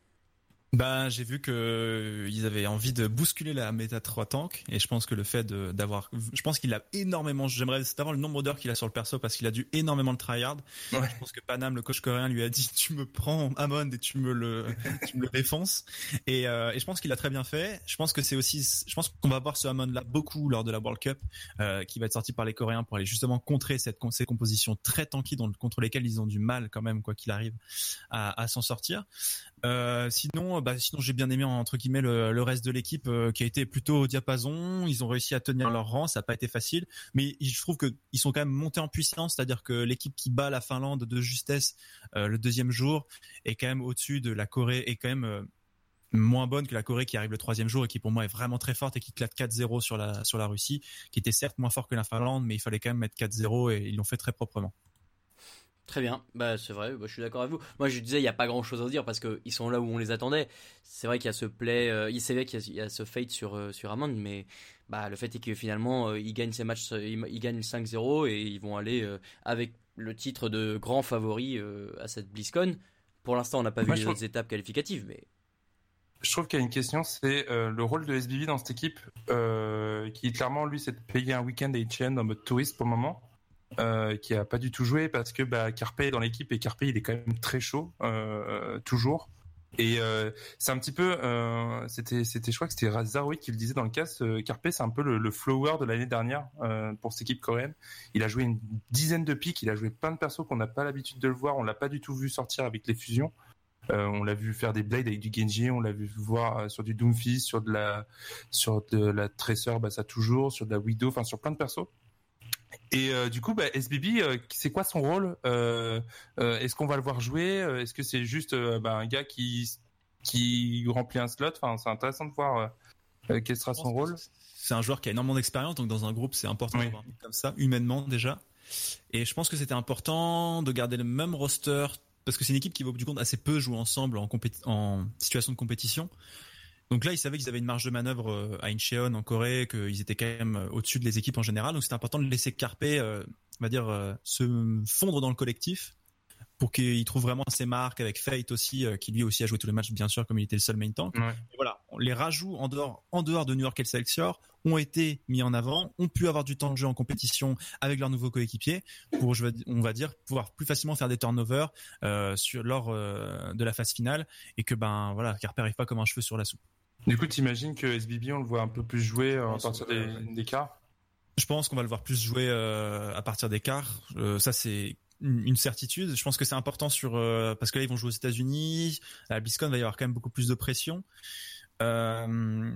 Bah, j'ai vu que euh, ils avaient envie de bousculer la méta 3 tank et je pense que le fait d'avoir je pense qu'il a énormément j'aimerais savoir le nombre d'heures qu'il a sur le perso parce qu'il a dû énormément le tryhard. Ouais. Je pense que Panam le coach coréen lui a dit tu me prends Amon et tu me le <laughs> tu me le défonces et, euh, et je pense qu'il a très bien fait. Je pense que c'est aussi je pense qu'on va voir ce Amon là beaucoup lors de la World Cup euh, qui va être sorti par les Coréens pour aller justement contrer cette ces compositions très tanky dont, contre lesquelles ils ont du mal quand même quoi qu'il arrive à, à s'en sortir. Euh, sinon, bah, sinon j'ai bien aimé entre guillemets le, reste de l'équipe euh, qui a été plutôt au diapason. Ils ont réussi à tenir leur rang, ça n'a pas été facile, mais je trouve que ils sont quand même montés en puissance, c'est-à-dire que l'équipe qui bat la Finlande de justesse euh, le deuxième jour est quand même au-dessus de la Corée et quand même euh, moins bonne que la Corée qui arrive le troisième jour et qui pour moi est vraiment très forte et qui claque 4-0 sur la sur la Russie, qui était certes moins fort que la Finlande, mais il fallait quand même mettre 4-0 et ils l'ont fait très proprement. Très bien, bah c'est vrai, bah, je suis d'accord avec vous. Moi je disais il n'y a pas grand chose à dire parce qu'ils sont là où on les attendait. C'est vrai qu'il y a ce play, euh, il savait qu'il y, a- il y a ce fate sur, euh, sur Hammond, mais bah, le fait est que finalement euh, ils gagnent ces matchs, euh, ils, ils gagnent 5-0 et ils vont aller avec le titre de grand favori à cette BlizzCon. Pour l'instant on n'a pas vu les trouve- autres étapes qualificatives, mais Je trouve qu'il y a une question, c'est le rôle de SBB dans cette équipe, qui clairement lui c'est de payer un week-end à Etienne en mode touriste pour le moment, euh, qui a pas du tout joué parce que bah, Carpe est dans l'équipe et Carpe il est quand même très chaud euh, toujours. Et euh, c'est un petit peu, c'était, c'était, je crois que c'était Zaroui qui le disait dans le cast. Carpe, c'est un peu le, flower de l'année dernière pour cette équipe coréenne. Il a joué une dizaine de pics, il a joué plein de persos qu'on n'a pas l'habitude de le voir. On l'a pas du tout vu sortir avec les fusions. On l'a vu faire des blades avec du Genji, on l'a vu voir sur du Doomfist, sur de la, sur de la Tracer, bah ça toujours, sur de la Widow, enfin sur plein de persos. Et euh, du coup, bah, SBB, euh, c'est quoi son rôle euh, euh, Est-ce qu'on va le voir jouer Est-ce que c'est juste bah, un gars qui qui remplit un slot? Enfin, c'est intéressant de voir quel sera son rôle. C'est un joueur qui a énormément d'expérience, donc dans un groupe, c'est important Oui. d'avoir un mec comme ça, humainement déjà. Et je pense que c'était important de garder le même roster parce que c'est une équipe qui va au bout du compte assez peu jouer ensemble en, en situation de compétition. Donc là, ils savaient qu'ils avaient une marge de manœuvre euh, à Incheon en Corée, qu'ils étaient quand même euh, au-dessus des équipes en général. Donc c'était important de laisser Carpe, euh, on va dire, euh, se fondre dans le collectif pour qu'il trouve vraiment ses marques avec Fate aussi, euh, qui lui aussi a joué tous les matchs bien sûr comme il était le seul main tank. Ouais. Et voilà, les rajouts en dehors, en dehors de New York Excelsior ont été mis en avant, ont pu avoir du temps de jeu en compétition avec leurs nouveaux coéquipiers pour, je on va dire, pouvoir plus facilement faire des turnovers euh, sur lors euh, de la phase finale et que ben voilà, Carper arrive pas comme un cheveu sur la soupe. Du coup, t'imagines que SBB, on le voit un peu plus jouer euh, à partir des, quarts Je pense qu'on va le voir plus jouer euh, à partir des quarts. Euh, ça c'est une certitude. Je pense que c'est important sur euh, parce que là ils vont jouer aux États-Unis. À la BlizzCon il va y avoir quand même beaucoup plus de pression. Euh,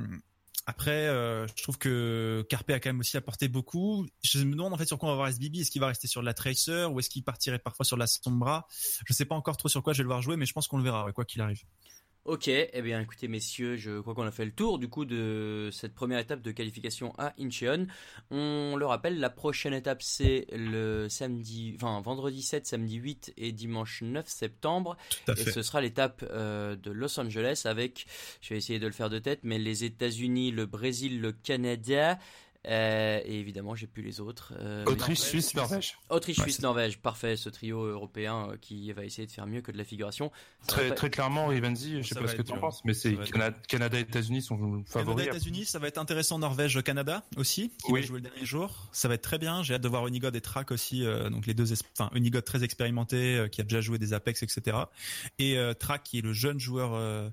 après, euh, je trouve que Carpe a quand même aussi apporté beaucoup. Je me demande en fait sur quoi on va voir SBB. Est-ce qu'il va rester sur de la Tracer ou est-ce qu'il partirait parfois sur de la Sombra? Je sais pas encore trop sur quoi je vais le voir jouer, mais je pense qu'on le verra, quoi qu'il arrive. Ok, eh bien écoutez messieurs, je crois qu'on a fait le tour du coup de cette première étape de qualification à Incheon. On le rappelle, la prochaine étape c'est le samedi, enfin vendredi 7, samedi 8 et dimanche 9 septembre. Tout à Et ce sera l'étape euh, de Los Angeles avec, je vais essayer de le faire de tête, mais les États-Unis, le Brésil, le Canada. Euh, et évidemment, j'ai plus les autres. Euh, Autriche, mais- Suisse, Norvège. Autriche, Ouais, Suisse, Norvège. Parfait, ce trio européen euh, qui va essayer de faire mieux que de la figuration. Très, pas- très clairement, Rivenzi, je sais Ça pas ce que tu en penses, mais c'est Canada, Canada et États-Unis sont favoris. Canada, États-Unis, ça va être intéressant. Norvège, Canada aussi, qui Oui. va jouer le dernier jour. Ça va être très bien. J'ai hâte de voir Unigod et Track aussi, euh, donc les deux, es- enfin Unigod très expérimenté, euh, qui a déjà joué des Apex, etc. Et euh, Track qui est le jeune joueur, euh,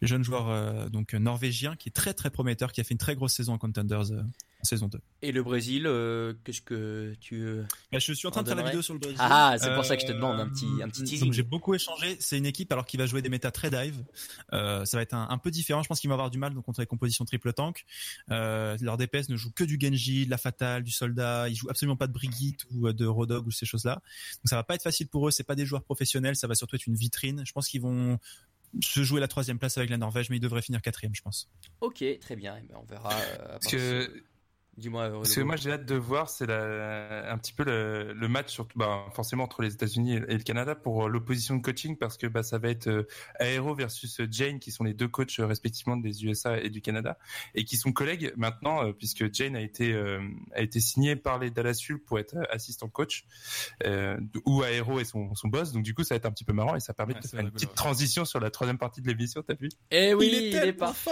le jeune joueur euh, donc norvégien, qui est très très prometteur, qui a fait une très grosse saison en Contenders euh, en saison 2. Et le Brésil, euh, qu'est-ce que tu. euh, Bah, je suis en train de faire la vidéo sur le Brésil. Ah, c'est pour ça que je te demande un petit, un petit Euh, teasing. Donc j'ai beaucoup échangé. C'est une équipe alors qui va jouer des méta très dive. Euh, ça va être un, un peu différent. Je pense qu'ils vont avoir du mal donc, contre les compositions triple tank. Euh, leur DPS ne joue que du Genji, de la Fatale, du Soldat. Ils jouent absolument pas de Brigitte ou euh, de Rodog ou ces choses-là. Donc ça va pas être facile pour eux. C'est pas des joueurs professionnels. Ça va surtout être une vitrine. Je pense qu'ils vont se jouer la troisième place avec la Norvège, mais ils devraient finir quatrième, je pense. Ok, très bien. Eh ben, on verra. euh, Parce que, Dis-moi. euh, parce que Renaud. moi, j'ai hâte de voir, c'est un petit peu le, le match, surtout, bah, forcément entre les États-Unis et le Canada pour l'opposition de coaching, parce que bah, ça va être euh, Aero versus Jane, qui sont les deux coachs euh, respectivement des USA et du Canada, et qui sont collègues maintenant, euh, puisque Jane a été euh, a été signé par les Dallas Fuel pour être euh, assistant coach, euh, où Aero est son, son boss. Donc du coup, ça va être un petit peu marrant et ça permet Ouais, de faire une petite transition sur la troisième partie de l'émission. T'as vu? Eh oui, Il est il est, parfait.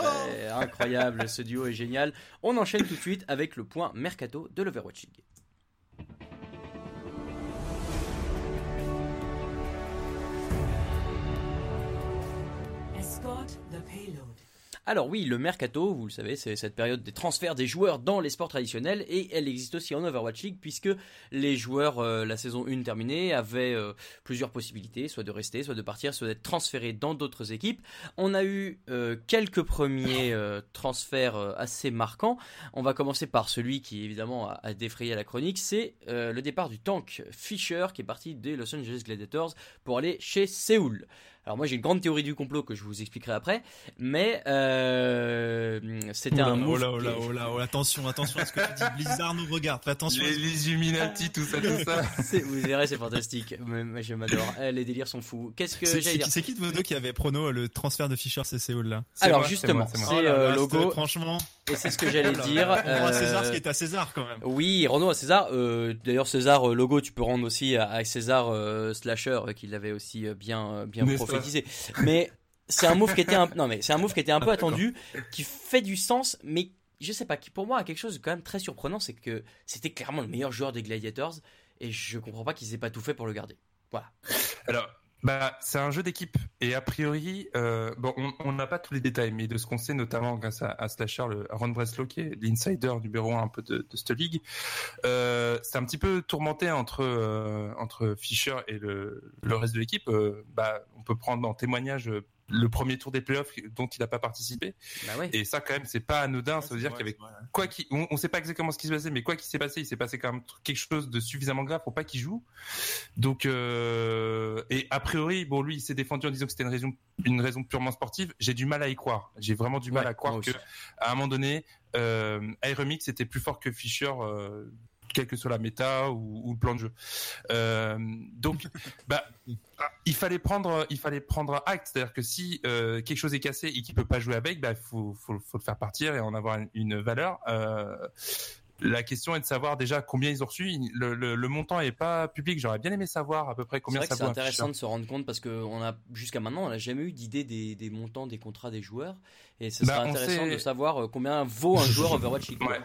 Incroyable, ce duo est génial. On enchaîne tout de suite avec le point mercato de l'Overwatch. Alors oui, le mercato, vous le savez, c'est cette période des transferts des joueurs dans les sports traditionnels et elle existe aussi en Overwatch League puisque les joueurs, euh, la saison 1 terminée, avaient euh, plusieurs possibilités, soit de rester, soit de partir, soit d'être transférés dans d'autres équipes. On a eu euh, quelques premiers transferts assez marquants. On va commencer par celui qui évidemment a, a défrayé la chronique, c'est le départ du tank Fisher qui est parti des Los Angeles Gladiators pour aller chez Séoul. Alors moi j'ai une grande théorie du complot que je vous expliquerai après, mais euh, c'était un oh move. là, oh qui- là, oh là, oh là, attention, attention à ce que tu dis. Blizzard nous regarde. Fais attention. Les, les Illuminati, tout ça, tout ça. <laughs> Vous verrez, c'est fantastique. Mais- mais je m'adore. Eh, les délires sont fous. Qu'est-ce que C'est j'allais c'est dire qui, c'est qui de vous deux qui avait prono le transfert de Fischer c'est Séoul là Alors moi, justement, c'est Oh là euh, là, logo Franchement, et c'est ce que j'allais dire. on rend à César euh, ce qui est à César quand même. Oui, Renault à César. Euh, D'ailleurs, César euh, logo, tu peux rendre aussi à, à César euh, Slasher, euh, qui l'avait aussi euh, bien euh, bien Mais c'est un move qui était un non mais c'est un move qui était un peu attendu, qui fait du sens, mais je sais pas, qui pour moi a quelque chose de quand même très surprenant, c'est que c'était clairement le meilleur joueur des Gladiators et je comprends pas qu'ils aient pas tout fait pour le garder. Voilà. Alors, Bah, c'est un jeu d'équipe et a priori, euh, bon, on n'a pas tous les détails, mais de ce qu'on sait, notamment grâce à, Slasher, le Ron Breslow, qui est l'insider numéro un un peu de, de cette ligue, euh, c'est un petit peu tourmenté entre euh, entre Fischer et le, le reste de l'équipe. Euh, bah, on peut prendre en témoignage le premier tour des playoffs dont il n'a pas participé. Bah ouais. Et ça, quand même, c'est pas anodin. ça veut dire qu'avec quoi qu'il, on, ne sait pas exactement ce qui s'est passé, mais quoi qu'il s'est passé, il s'est passé quand même quelque chose de suffisamment grave pour pas qu'il joue. Donc, euh, et a priori, bon, lui, il s'est défendu en disant que c'était une raison, une raison purement sportive. J'ai du mal à y croire. J'ai vraiment du mal à croire que, à un moment donné, euh, Aeromix était plus fort que Fischer. Euh, quelle que soit la méta ou, le plan de jeu. Euh, donc, <laughs> bah, il fallait prendre, il fallait prendre acte, c'est-à-dire que si euh, quelque chose est cassé et qu'il peut pas jouer avec, bah, faut, faut, faut le faire partir et en avoir une, valeur. Euh, la question est de savoir déjà combien ils ont reçu. Le, le, montant est pas public. J'aurais bien aimé savoir à peu près combien ça vaut. C'est intéressant de se rendre compte parce que on a jusqu'à maintenant on n'a jamais eu d'idée des, des, montants des contrats des joueurs et ce bah, serait intéressant de savoir combien vaut un joueur <laughs> Overwatch. Ouais.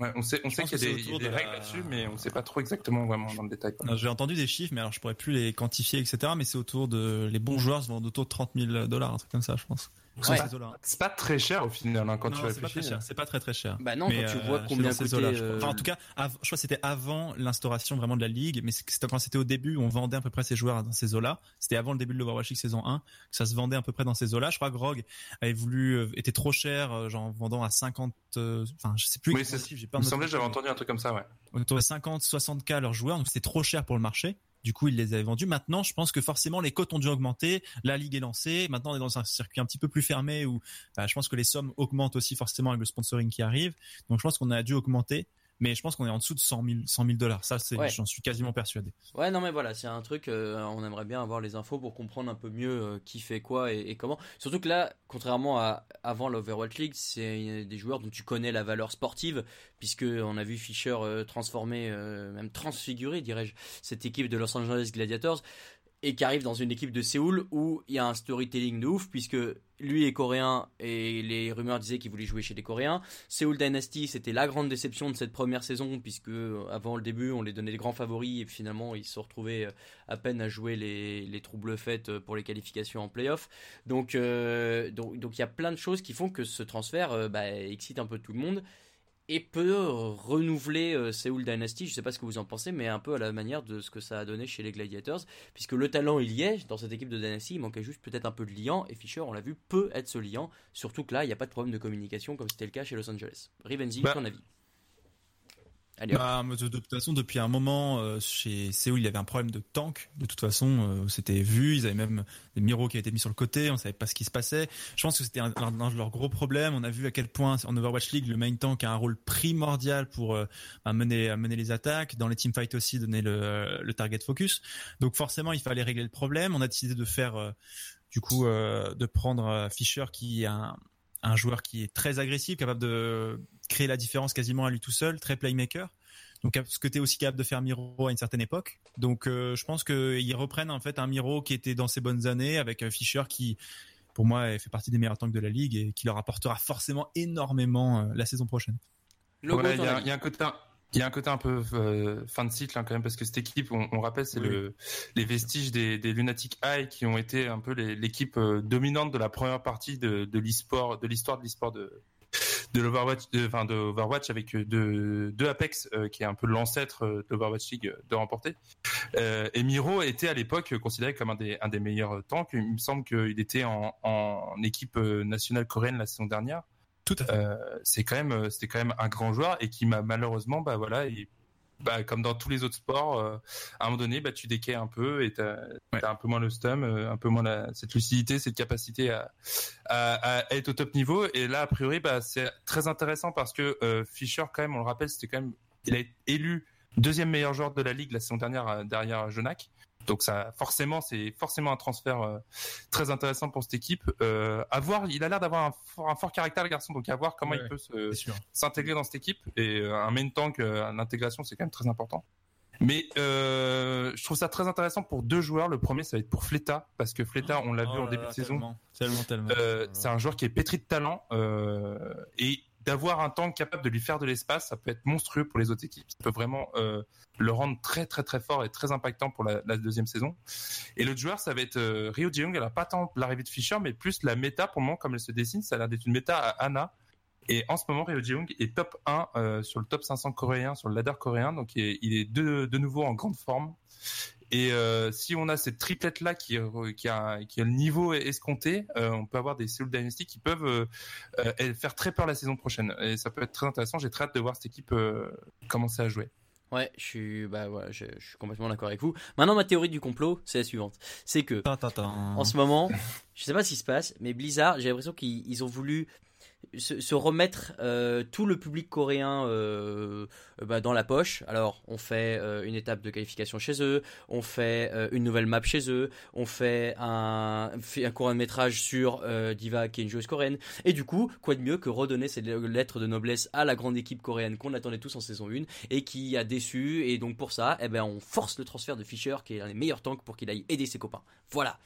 Ouais, on sait, on sait qu'il y a des, des règles là-dessus, mais on ne sait pas trop exactement vraiment dans le détail. J'ai entendu des chiffres, mais alors je pourrais plus les quantifier, etc. Mais c'est autour de les bons joueurs se vendent autour de 30 000 dollars, un truc comme ça, je pense. C'est pas très cher au final hein, quand tu réfléchis. C'est pas, très très cher. Bah non, quand tu vois euh, combien coûtait. Euh, enfin, en tout cas, je crois que c'était avant l'instauration vraiment de la ligue, mais c'était quand c'était au début, on vendait à peu près ces joueurs dans ces eaux-là. C'était avant le début de l'Overwatch League saison 1, que ça se vendait à peu près dans ces eaux-là. Je crois que Grog avait voulu, euh, était trop cher, genre vendant à 50, enfin je sais plus. Oui, c'est. Il me semblait j'avais entendu un truc comme ça, ouais. Autour de 50, 60 k leurs joueurs, donc c'était trop cher pour le marché. Du coup, il les avait vendus. Maintenant, je pense que forcément, les cotes ont dû augmenter. La ligue est lancée. Maintenant, on est dans un circuit un petit peu plus fermé où bah, je pense que les sommes augmentent aussi forcément avec le sponsoring qui arrive. Donc, je pense qu'on a dû augmenter mais je pense qu'on est en dessous de 100 000, 100 dollars. Ça, c'est, j'en suis quasiment persuadé. Ouais, non, mais voilà, c'est un truc, euh, on aimerait bien avoir les infos pour comprendre un peu mieux euh, qui fait quoi et, comment. Surtout que là, contrairement à avant l'Overwatch League, c'est des joueurs dont tu connais la valeur sportive, puisque on a vu Fischer euh, transformer, même transfigurer, dirais-je, cette équipe de Los Angeles Gladiators et qui arrive dans une équipe de Séoul où il y a un storytelling de ouf puisque lui est coréen et les rumeurs disaient qu'il voulait jouer chez les Coréens. Seoul Dynasty, c'était la grande déception de cette première saison puisque avant le début, on les donnait les grands favoris et finalement ils se sont retrouvés euh, à peine à jouer les, les troubles faits euh, pour les qualifications en playoff. Donc euh, donc donc il y a plein de choses qui font que ce transfert bah, excite un peu tout le monde et peut renouveler euh, Seoul Dynasty. Je ne sais pas ce que vous en pensez, mais un peu à la manière de ce que ça a donné chez les Gladiators, puisque le talent il y est dans cette équipe de Dynasty, il manquait juste peut-être un peu de liant, et Fischer, on l'a vu, peut être ce liant, surtout que là, il n'y a pas de problème de communication comme c'était le cas chez Los Angeles. Rivenzi, bah, ton avis bah, de, toute façon, depuis un moment, euh, chez Séoul, il y avait un problème de tank. De toute façon, euh, c'était vu. Ils avaient même des Miro qui avaient été mis sur le côté. On savait pas ce qui se passait. Je pense que c'était un, de leurs gros problèmes. On a vu à quel point en Overwatch League, le main tank a un rôle primordial pour euh, mener, mener les attaques. Dans les teamfights aussi, donner le, le target focus. Donc forcément, il fallait régler le problème. On a décidé de faire, du coup, de prendre Fisher qui est un, un joueur qui est très agressif, capable de créer la différence quasiment à lui tout seul, très playmaker. Donc ce que tu es aussi capable de faire Miro à une certaine époque. Donc euh, je pense qu'ils reprennent en fait un Miro qui était dans ses bonnes années avec un Fischer qui pour moi fait partie des meilleurs tanks de la ligue et qui leur apportera forcément énormément euh, la saison prochaine. il y, a un côté il y a un côté un peu euh, fin de cycle hein, quand même parce que cette équipe, on, rappelle, c'est le les vestiges des, des Lunatic High qui ont été un peu l'équipe dominante de la première partie de, de l'e-sport, de l'histoire de l'e-sport de de l'Overwatch, de, enfin de Overwatch avec euh, de, de Apex euh, qui est un peu l'ancêtre euh, de l'Overwatch League de remporter. et Miro était à l'époque considéré comme un des un des meilleurs tanks. Il me semble qu'il était en, en équipe nationale coréenne la saison dernière. Tout à fait. c'est quand même c'était quand même un grand joueur et qui m'a malheureusement bah voilà il bah, comme dans tous les autres sports, euh, à un moment donné, bah, tu décais un peu et tu as, un peu moins le stum, euh, un peu moins la, cette lucidité, cette capacité à, à, à, être au top niveau. Et là, a priori, bah, c'est très intéressant parce que euh, Fischer, quand même, on le rappelle, c'était quand même, il a été élu deuxième meilleur joueur de la ligue la saison dernière derrière Jonak. Donc ça, forcément, c'est forcément un transfert euh, très intéressant pour cette équipe. Euh, à voir, il a l'air d'avoir un fort, un fort caractère le garçon, donc à voir comment il peut s'intégrer dans cette équipe. Et euh, un main tank, l'intégration, c'est quand même très important. Mais je trouve ça très intéressant pour deux joueurs. Le premier, ça va être pour Fleta, parce que Fleta, on l'a vu en oh début de saison. Tellement, tellement. Euh, c'est un joueur qui est pétri de talent et d'avoir un tank capable de lui faire de l'espace, ça peut être monstrueux pour les autres équipes. Ça peut vraiment euh, le rendre très très très fort et très impactant pour la, deuxième saison. Et l'autre joueur, ça va être euh, Ryo Jeong. Elle a pas tant l'arrivée de Fischer, mais plus la méta pour le moment, comme elle se dessine, ça a l'air d'être une méta à Anna. Et en ce moment, Ryo Jeong est top 1 euh, sur le top 500 coréen, sur le ladder coréen. Donc il est, de nouveau en grande forme. Et euh, si on a cette triplette là qui, qui, a, qui a le niveau escompté, euh, on peut avoir des Seoul Dynasty qui peuvent euh, euh, faire très peur la saison prochaine. Et ça peut être très intéressant. J'ai très hâte de voir cette équipe euh, commencer à jouer. Ouais, je suis, bah voilà, je, je suis complètement d'accord avec vous. Maintenant, ma théorie du complot, c'est la suivante. C'est que, en ce moment, je sais pas ce qui se passe, mais Blizzard, j'ai l'impression qu'ils ils ont voulu se, remettre euh, tout le public coréen euh, bah, dans la poche. Alors, on fait euh, une étape de qualification chez eux, on fait une nouvelle map chez eux, on fait un, court métrage sur Diva, qui est une joueuse coréenne. Et du coup, quoi de mieux que redonner cette lettre de noblesse à la grande équipe coréenne qu'on attendait tous en saison 1 et qui a déçu. Et donc, pour ça, eh ben, on force le transfert de Fischer, qui est un des meilleurs tanks, pour qu'il aille aider ses copains. Voilà.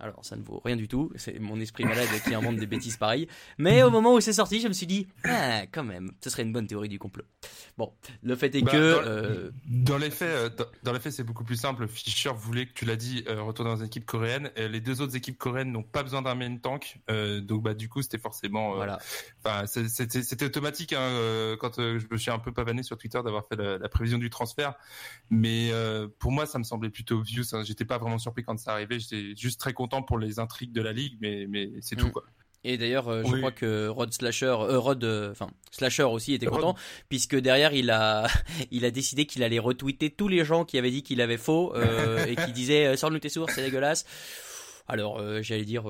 Alors, ça ne vaut rien du tout. C'est mon esprit malade qui invente des bêtises pareilles. Mais au moment où c'est sorti, je me suis dit, ah, quand même, ce serait une bonne théorie du complot. Bon, le fait est Bah, que, dans- euh, Dans les faits, euh, dans, dans les faits, c'est beaucoup plus simple. Fischer voulait que tu l'as dit, euh, retourner dans une équipe coréenne. Et les deux autres équipes coréennes n'ont pas besoin d'un main tank, euh, donc bah du coup c'était forcément, euh, voilà. c'était automatique hein, euh, quand euh, je me suis un peu pavané sur Twitter d'avoir fait la, la prévision du transfert. Mais euh, pour moi, ça me semblait plutôt obvious. Hein. J'étais pas vraiment surpris quand ça arrivait. J'étais juste très content pour les intrigues de la ligue, mais mais c'est Mm. tout quoi. Et d'ailleurs, euh, je Oui. crois que Rod Slasher, euh, Rod, euh, enfin Slasher aussi était Rod. content, puisque derrière il a, <laughs> il a décidé qu'il allait retweeter tous les gens qui avaient dit qu'il avait faux et qui disaient sors-nous tes sources, c'est dégueulasse. Alors j'allais dire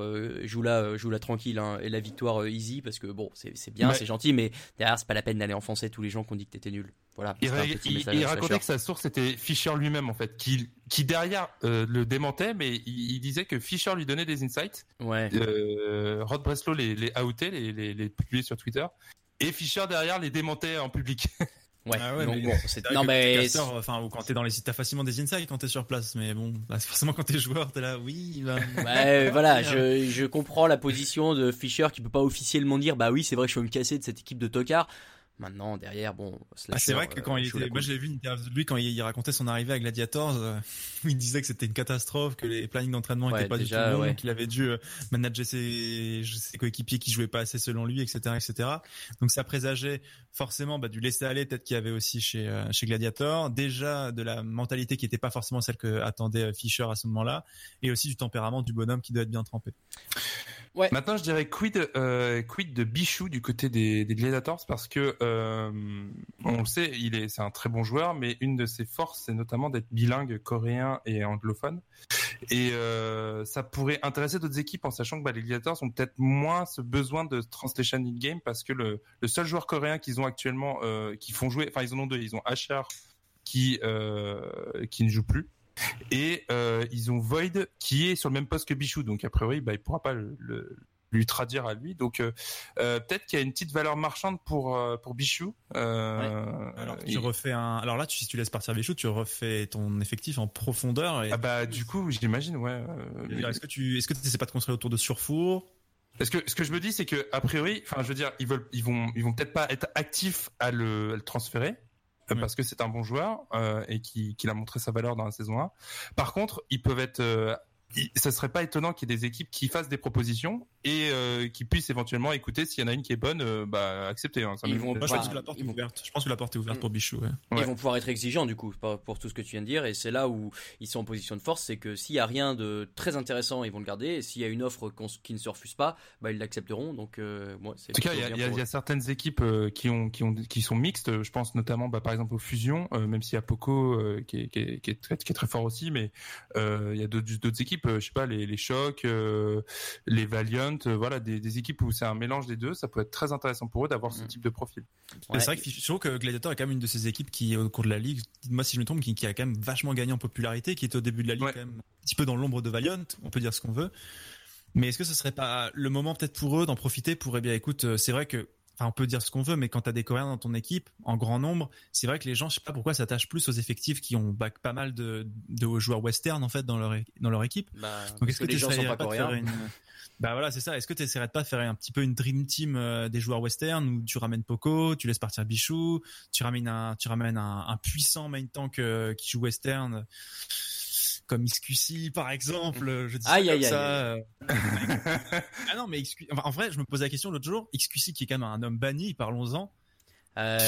joue euh, joue là tranquille hein, et la victoire easy parce que bon c'est c'est bien, Ouais. c'est gentil, mais derrière c'est pas la peine d'aller enfoncer tous les gens qui ont dit que t'étais nul. Voilà. Il, racontait que sa source était Fischer lui-même en fait, qui, qui derrière euh, le démentait, mais il, il disait que Fischer lui donnait des insights. Ouais. Euh, Rod Breslow les, les outait, les, les, les publiait sur Twitter, et Fischer derrière les démentait en public. <laughs> Ouais. Ah ouais, donc mais bon, c'est non mais t'es casteur, enfin, ou quand t'es dans les sites, t'as facilement des insights quand t'es sur place, mais bon, bah, forcément quand t'es joueur, t'es là, oui, bah, <laughs> Ouais, voilà, <laughs> je, je comprends la position de Fischer qui peut pas officiellement dire bah oui, c'est vrai que je vais me casser de cette équipe de tocards. Maintenant, derrière, bon, Ah, c'est vrai que euh, quand il joue la était, moi j'ai vu une interview de lui quand il, il racontait son arrivée à Gladiators, euh, où <laughs> il disait que c'était une catastrophe, que les plannings d'entraînement Ouais, étaient pas déjà, du tout bons, ouais. qu'il avait dû euh, manager ses, ses coéquipiers qui jouaient pas assez selon lui, etc., etc. Donc ça présageait forcément bah, du laisser aller, peut-être qu'il y avait aussi chez euh, chez Gladiator, déjà de la mentalité qui était pas forcément celle que attendait euh, Fischer à ce moment-là, et aussi du tempérament du bonhomme qui doit être bien trempé. Maintenant, je dirais quid, euh, quid de Bichou du côté des, des Gladiators parce que euh, on le sait, il est, c'est un très bon joueur, mais une de ses forces, c'est notamment d'être bilingue coréen et anglophone. Et euh, ça pourrait intéresser d'autres équipes en sachant que bah, les Gladiators ont peut-être moins ce besoin de translation in game parce que le, seul joueur coréen qu'ils ont actuellement, euh, qui font jouer, enfin ils en ont deux, ils ont Asher qui qui ne joue plus. Et ils ont Void qui est sur le même poste que Bichou, donc a priori, bah, il pourra pas le- lui traduire à lui. Donc euh, euh, peut-être qu'il y a une petite valeur marchande pour euh, pour Bichou. Alors tu et- refais un, alors là, tu, si tu laisses partir Bichou, tu refais ton effectif en profondeur. Et... ah bah du coup, j'imagine, ouais. mais- Est-ce que tu, est-ce que tu essaies pas de construire autour de Surfour? Parce que ce que je me dis, c'est que a priori, enfin, je veux dire, ils veulent, ils vont, ils vont peut-être pas être actifs à le, à le transférer. Ouais. Parce que c'est un bon joueur euh, et qui, qu'il a montré sa valeur dans la saison 1. Par contre, ils peuvent être, euh, ça serait pas étonnant qu'il y ait des équipes qui fassent des propositions et euh, qui puissent éventuellement écouter s'il y en a une qui est bonne, euh, bah accepter. Hein, ça Ils vont Moi, je pense que la porte est ouverte. Je pense que la porte est ouverte Mm. pour Bichou. Ouais. Ils Ouais. vont pouvoir être exigeants du coup pour, pour tout ce que tu viens de dire et c'est là où ils sont en position de force, c'est que s'il y a rien de très intéressant, ils vont le garder et s'il y a une offre qui ne se refuse pas, bah ils l'accepteront. Donc euh, moi, c'est En tout cas, il y, a- y y certaines équipes euh, qui ont qui ont qui sont mixtes. Je pense notamment, bah, par exemple, aux fusions, euh, même s'il y a Poco euh, qui, est, qui, est, qui, est très, qui est très fort aussi, mais euh, il y a d'autres équipes, euh, je sais pas, les, les chocs, euh, les Valiant, euh, voilà, des, des équipes où c'est un mélange des deux. Ça peut être très intéressant pour eux d'avoir ce Mm. type de profil. Ouais. C'est vrai que je trouve que Gladiator est quand même une de ces équipes qui, au cours de la ligue, dites-moi si je me trompe, qui, qui a quand même vachement gagné en popularité, qui est au début de la ligue Ouais. quand même un petit peu dans l'ombre de Valiant. On peut dire ce qu'on veut. Mais est-ce que ce serait pas le moment peut-être pour eux d'en profiter pour, eh bien, écoute, euh, c'est vrai que enfin, on peut dire ce qu'on veut, mais quand t'as des Coréens dans ton équipe, en grand nombre, c'est vrai que les gens, je sais pas pourquoi, s'attachent plus aux effectifs qui ont pas mal de, de joueurs western en fait dans leur é- dans leur équipe. Bah, Donc est-ce que que, les gens sont t'essayerais pas pas de faire coréens. une Bah voilà, c'est ça. Est-ce que tu essaierais de pas faire un petit peu une dream team euh, des joueurs western où tu ramènes Poco, tu laisses partir Bichou, tu ramènes un tu ramènes un, un puissant main tank euh, qui joue western? Comme XQC par exemple, je dis ça Aïe, comme aïe, aïe, ça. euh. ah non, mais XQ... enfin, en vrai, je me posais la question l'autre jour, XQC qui est quand même un homme banni, parlons-en. Euh,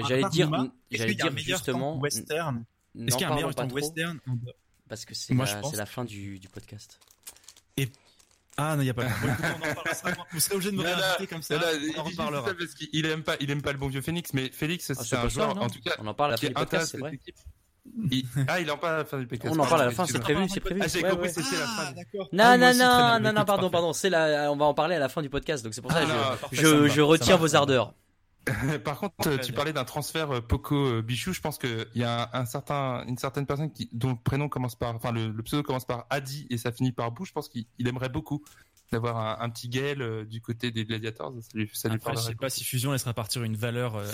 Qui- j'allais dire, j'allais qu'il y a un dire meilleur justement, western? Est-ce qu'il y a un meilleur trop, western parce que c'est Moi, la, je pense- c'est la fin du, du podcast. Ah non, il y a pas. Bon, écoutez, on en parlera. ça- Vous serez obligé de me réinviter comme ça. On il en reparlera. ça parce qu'il aime pas, il aime pas le bon vieux Phoenix, mais Félix, Ah, c'est un joueur, ça, en tout cas, On en parle à la qui fin est du podcast, c'est vrai. équipe. Il- Ah, il en parle à la fin du podcast. On en parle à la fin, c'est prévu, c'est prévu. Ah, j'ai Ouais, compris, ouais. c'était la fin. Non, Ah, non, non, non, non, pardon, pardon. C'est la, on va en parler à la fin du podcast, donc c'est pour ça Ah, que non, je, parfait, je, ça me va, je ça retiens marche, vos ardeurs. <laughs> Par contre, Très tu parlais d'un transfert euh, Poco euh, Bichou. Je pense qu'il y a un, certain, une certaine personne qui, dont le prénom commence par, enfin le, le pseudo commence par Adi et ça finit par Bou. Je pense qu'il il aimerait beaucoup d'avoir un, un petit Gaël euh, du côté des Gladiators. Ça lui, ça lui Après, je sais pas si Fusion laissera partir une valeur euh,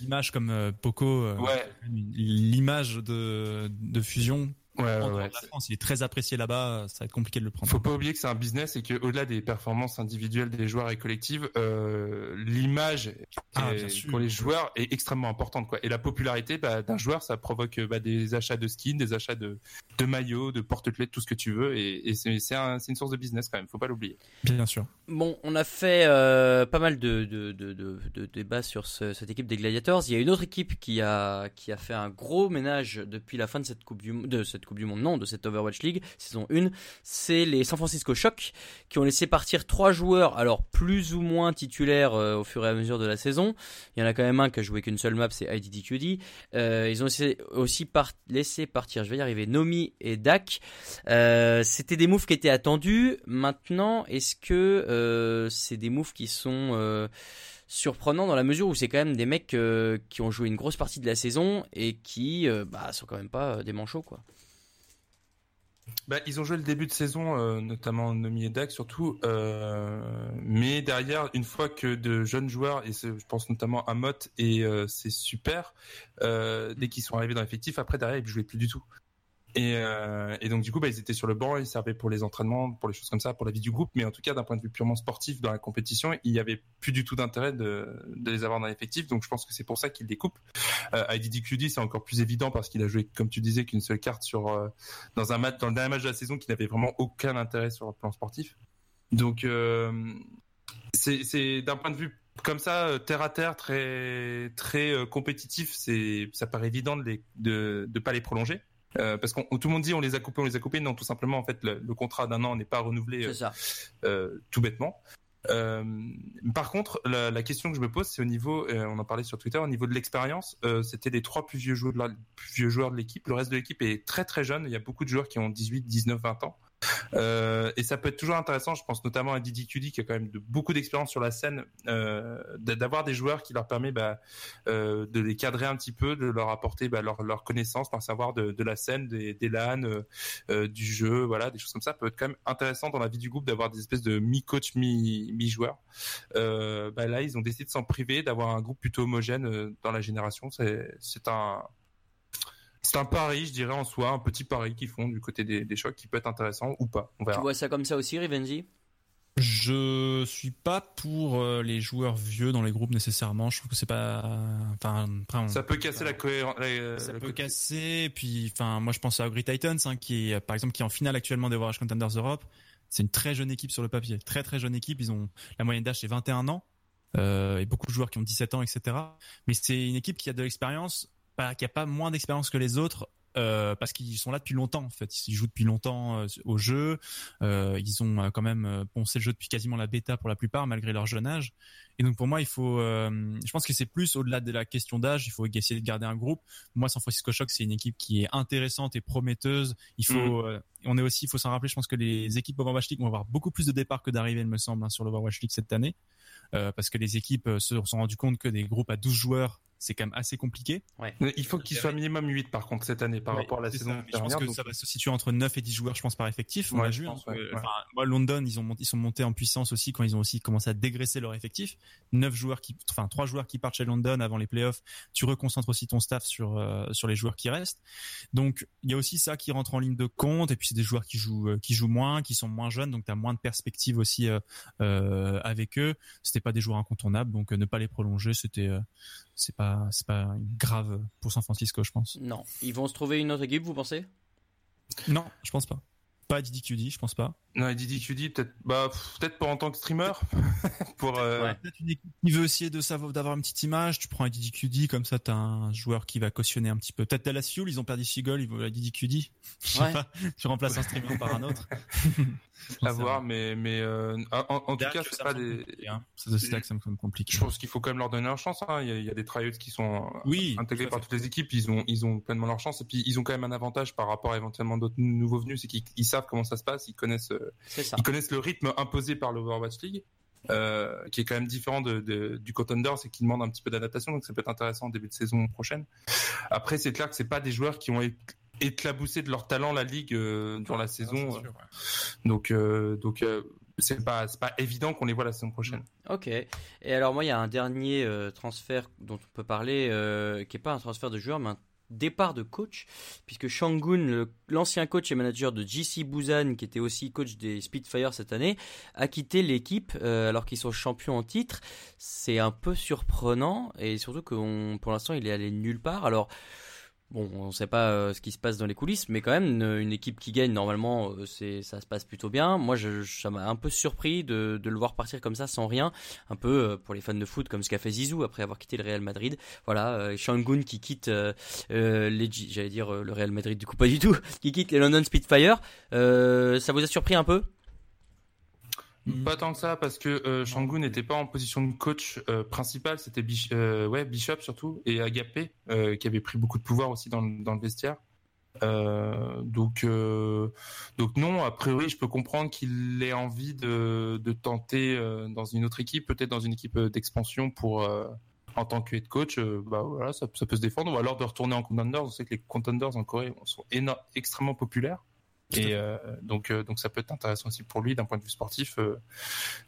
d'image comme euh, Poco. euh, Ouais, L'image de, de Fusion ouais, ouais. la France, il est très apprécié là-bas. Ça va être compliqué de le prendre. Faut pas oublier que c'est un business et que au-delà des performances individuelles des joueurs et collectives, euh, l'image Ah, pour les joueurs est extrêmement importante quoi. Et la popularité bah, d'un joueur, ça provoque euh, bah, des achats de skins, des achats de, de maillots, de porte-clés, de tout ce que tu veux. Et, et c'est c'est un- c'est une source de business quand même. Faut pas l'oublier. Bien sûr. Bon, on a fait euh, pas mal de, de, de, de, de débats sur ce- cette équipe des Gladiators. Il y a une autre équipe qui a, qui a fait un gros ménage depuis la fin de cette Coupe du, de cette coupe du Monde, non, de cette Overwatch League, saison 1. C'est les San Francisco Shock qui ont laissé partir trois joueurs, alors plus ou moins titulaires euh, au fur et à mesure de la saison. Il y en a quand même un qui a joué qu'une seule map, c'est IDDQD. Euh, ils ont aussi, laissé partir, je vais y arriver, Nomi et Dak. Euh, C'était des moves qui étaient attendus. Maintenant, est-ce que c'est des moves qui sont surprenants dans la mesure où c'est quand même des mecs qui ont joué une grosse partie de la saison et qui euh, bah, sont quand même pas des manchots quoi? Bah, ils ont joué le début de saison, euh, notamment Nomi et Dak surtout. euh, mais derrière, une fois que de jeunes joueurs, et je pense notamment à Mott, et euh, c'est super, euh, dès qu'ils sont arrivés dans l'effectif, après derrière, ils jouaient plus du tout. Et, euh, et donc du coup, bah, ils étaient sur le banc, ils servaient pour les entraînements, pour les choses comme ça, pour la vie du groupe. Mais en tout cas, d'un point de vue purement sportif, dans la compétition, il y avait plus du tout d'intérêt de, de les avoir dans l'effectif. Donc je pense que c'est pour ça qu'ils les coupent. Euh, IDDQD, c'est encore plus évident parce qu'il a joué, comme tu disais, qu'une seule carte sur euh, dans un match, dans le dernier match de la saison, qui n'avait vraiment aucun intérêt sur le plan sportif. Donc euh, c'est c'est d'un point de vue comme ça, euh, terre à terre, très très euh, compétitif, c'est ça paraît évident de les de de pas les prolonger. Euh, parce qu'on tout le monde dit on les a coupés, on les a coupés. Non, tout simplement en fait le, le contrat d'un an n'est pas renouvelé euh, euh, tout bêtement. Euh, par contre, la, la question que je me pose, c'est au niveau, euh, on en parlait sur Twitter, au niveau de l'expérience, euh, c'était les trois plus vieux joueurs de la- plus vieux joueurs de l'équipe. Le reste de l'équipe est très très jeune. Il y a beaucoup de joueurs qui ont 18, 19, 20 ans. Euh, et ça peut être toujours intéressant. Je pense notamment à Didi Cudi qui a quand même beaucoup d'expérience sur la scène, euh, d'avoir des joueurs qui leur permet bah, euh, de les cadrer un petit peu, de leur apporter bah, leur, connaissance, leur savoir de, la scène, des, LAN, du jeu, voilà, des choses comme ça. peut être quand même intéressant dans la vie du groupe d'avoir des espèces de mi-coach, mi- mi-joueur. Bah là, ils ont décidé de s'en priver, d'avoir un groupe plutôt homogène dans la génération. C'est un c'est un pari, je dirais en soi, un petit pari qu'ils font du côté des, des chocs qui peut être intéressant ou pas. On Tu vois ça comme ça aussi, Rivenzi? Je suis pas pour euh, les joueurs vieux dans les groupes nécessairement. Je trouve que c'est pas. Enfin, après, on- Ça peut casser la cohérence. la- ça la peut côté- casser. Puis, enfin, moi, je pense à Ugly Titans, hein, qui est, par exemple, qui est en finale actuellement des Overwatch Contenders Europe. C'est une très jeune équipe sur le papier. Très, très jeune équipe. Ils ont la moyenne d'âge c'est 21 ans. Euh, et beaucoup de joueurs qui ont 17 ans, etc. Mais c'est une équipe qui a de l'expérience, pas, qui a pas moins d'expérience que les autres. euh, parce qu'ils sont là depuis longtemps en fait. Ils jouent depuis longtemps euh, au jeu. Euh, ils ont quand même poncé le jeu depuis quasiment la bêta pour la plupart malgré leur jeune âge. Et donc pour moi il faut je pense que c'est plus au-delà de la question d'âge. Il faut essayer de garder un groupe. Moi San Francisco Shock c'est une équipe qui est intéressante et prometteuse. Il faut euh, on est aussi, il faut s'en rappeler, je pense que les équipes Overwatch League vont avoir beaucoup plus de départs que d'arrivées, il me semble, hein, sur l'Overwatch League cette année. Parce que les équipes se sont rendues compte que des groupes à 12 joueurs, c'est quand même assez compliqué. Il faut qu'il soit minimum 8 par contre cette année par Ouais, rapport à la saison ça. Je pense que donc- ça va se situer entre 9 et 10 joueurs, je pense, par effectif. On Ouais, l'a je vu. pense, hein. ouais, Euh, ouais. enfin, moi, London, ils ont, monté, ils sont montés en puissance aussi quand ils ont aussi commencé à dégraisser leur effectif. 9 joueurs qui, enfin, 3 joueurs qui partent chez London avant les playoffs. Tu reconcentres aussi ton staff sur, euh, sur les joueurs qui restent. Donc, il y a aussi ça qui rentre en ligne de compte. Et puis, c'est des joueurs qui jouent, euh, qui jouent moins, qui sont moins jeunes. Donc, tu as moins de perspectives aussi euh, euh, avec eux. C'était pas des joueurs incontournables. Donc, euh, ne pas les prolonger, c'était, euh, c'est pas, c'est pas grave pour San Francisco, je pense. Non. Ils vont se trouver une autre équipe, vous pensez? Non, je pense pas. Pas DDQD, je pense pas. Non, Didi QD, peut-être bah, peut-être pas en tant que streamer. <laughs> pour, euh, Ouais. Peut-être une équipe qui veut essayer de savoir d'avoir une petite image, tu prends un DDQD, comme ça t'as un joueur qui va cautionner un petit peu. Peut-être Dallas Fuel, ils ont perdu Seagull, ils veulent. Je sais Ouais. pas, tu remplaces un streamer par un autre. <laughs> à voir, mais, mais euh, en, en tout cas, ça c'est pas des. hein. Ça, c'est là que ça me semble compliqué. Je pense qu'il faut quand même leur donner une chance. hein. Il, y a, il y a des tryouts qui sont Oui, intégrés par toutes les équipes. Ils ont, ils ont pleinement leur chance. Et puis, ils ont quand même un avantage par rapport à éventuellement d'autres nouveaux venus. C'est qu'ils ils savent comment ça se passe. Ils connaissent. Ils connaissent le rythme imposé par l'Overwatch League. euh, qui est quand même différent de, de- du Contenders et qui demande un petit peu d'adaptation, donc ça peut être intéressant en début de saison prochaine. Après, c'est clair que c'est pas des joueurs qui ont éclaboussé de leur talent la ligue euh, durant la saison, C'est euh, sûr, ouais. donc euh, donc euh, c'est pas c'est pas évident qu'on les voit la saison prochaine. Ok. Et alors moi, il y a un dernier euh, transfert dont on peut parler, euh, qui est pas un transfert de joueur, mais un départ de coach, puisque Shangun, l'ancien coach et manager de GC Busan, qui était aussi coach des Spitfire cette année, a quitté l'équipe euh, alors qu'ils sont champions en titre. C'est un peu surprenant et surtout que pour l'instant, il est allé nulle part. Alors Bon, on ne sait pas euh, ce qui se passe dans les coulisses, mais quand même, une, équipe qui gagne, normalement, euh, c'est, ça se passe plutôt bien. Moi, je, ça m'a un peu surpris de, de le voir partir comme ça, sans rien. Un peu euh, pour les fans de foot, comme ce qu'a fait Zizou après avoir quitté le Real Madrid. Voilà, euh, Shangun qui quitte euh, les, j'allais dire le Real Madrid, du coup pas du tout, <laughs> qui quitte les London Spitfire. Ça vous a surpris un peu? Mm. Pas tant que ça parce que euh, Shangun n'était pas en position de coach euh, principal, c'était Bich- euh, ouais, Bishop surtout et Agapé euh, qui avait pris beaucoup de pouvoir aussi dans le, dans le vestiaire. Donc donc non, a priori je peux comprendre qu'il ait envie de, de tenter dans une autre équipe, peut-être dans une équipe d'expansion pour en tant que head coach, bah voilà, ça, ça peut se défendre ou alors de retourner en contenders. On sait que les contenders en Corée sont extrêmement populaires. Et euh, donc, euh, donc ça peut être intéressant aussi pour lui d'un point de vue sportif, euh,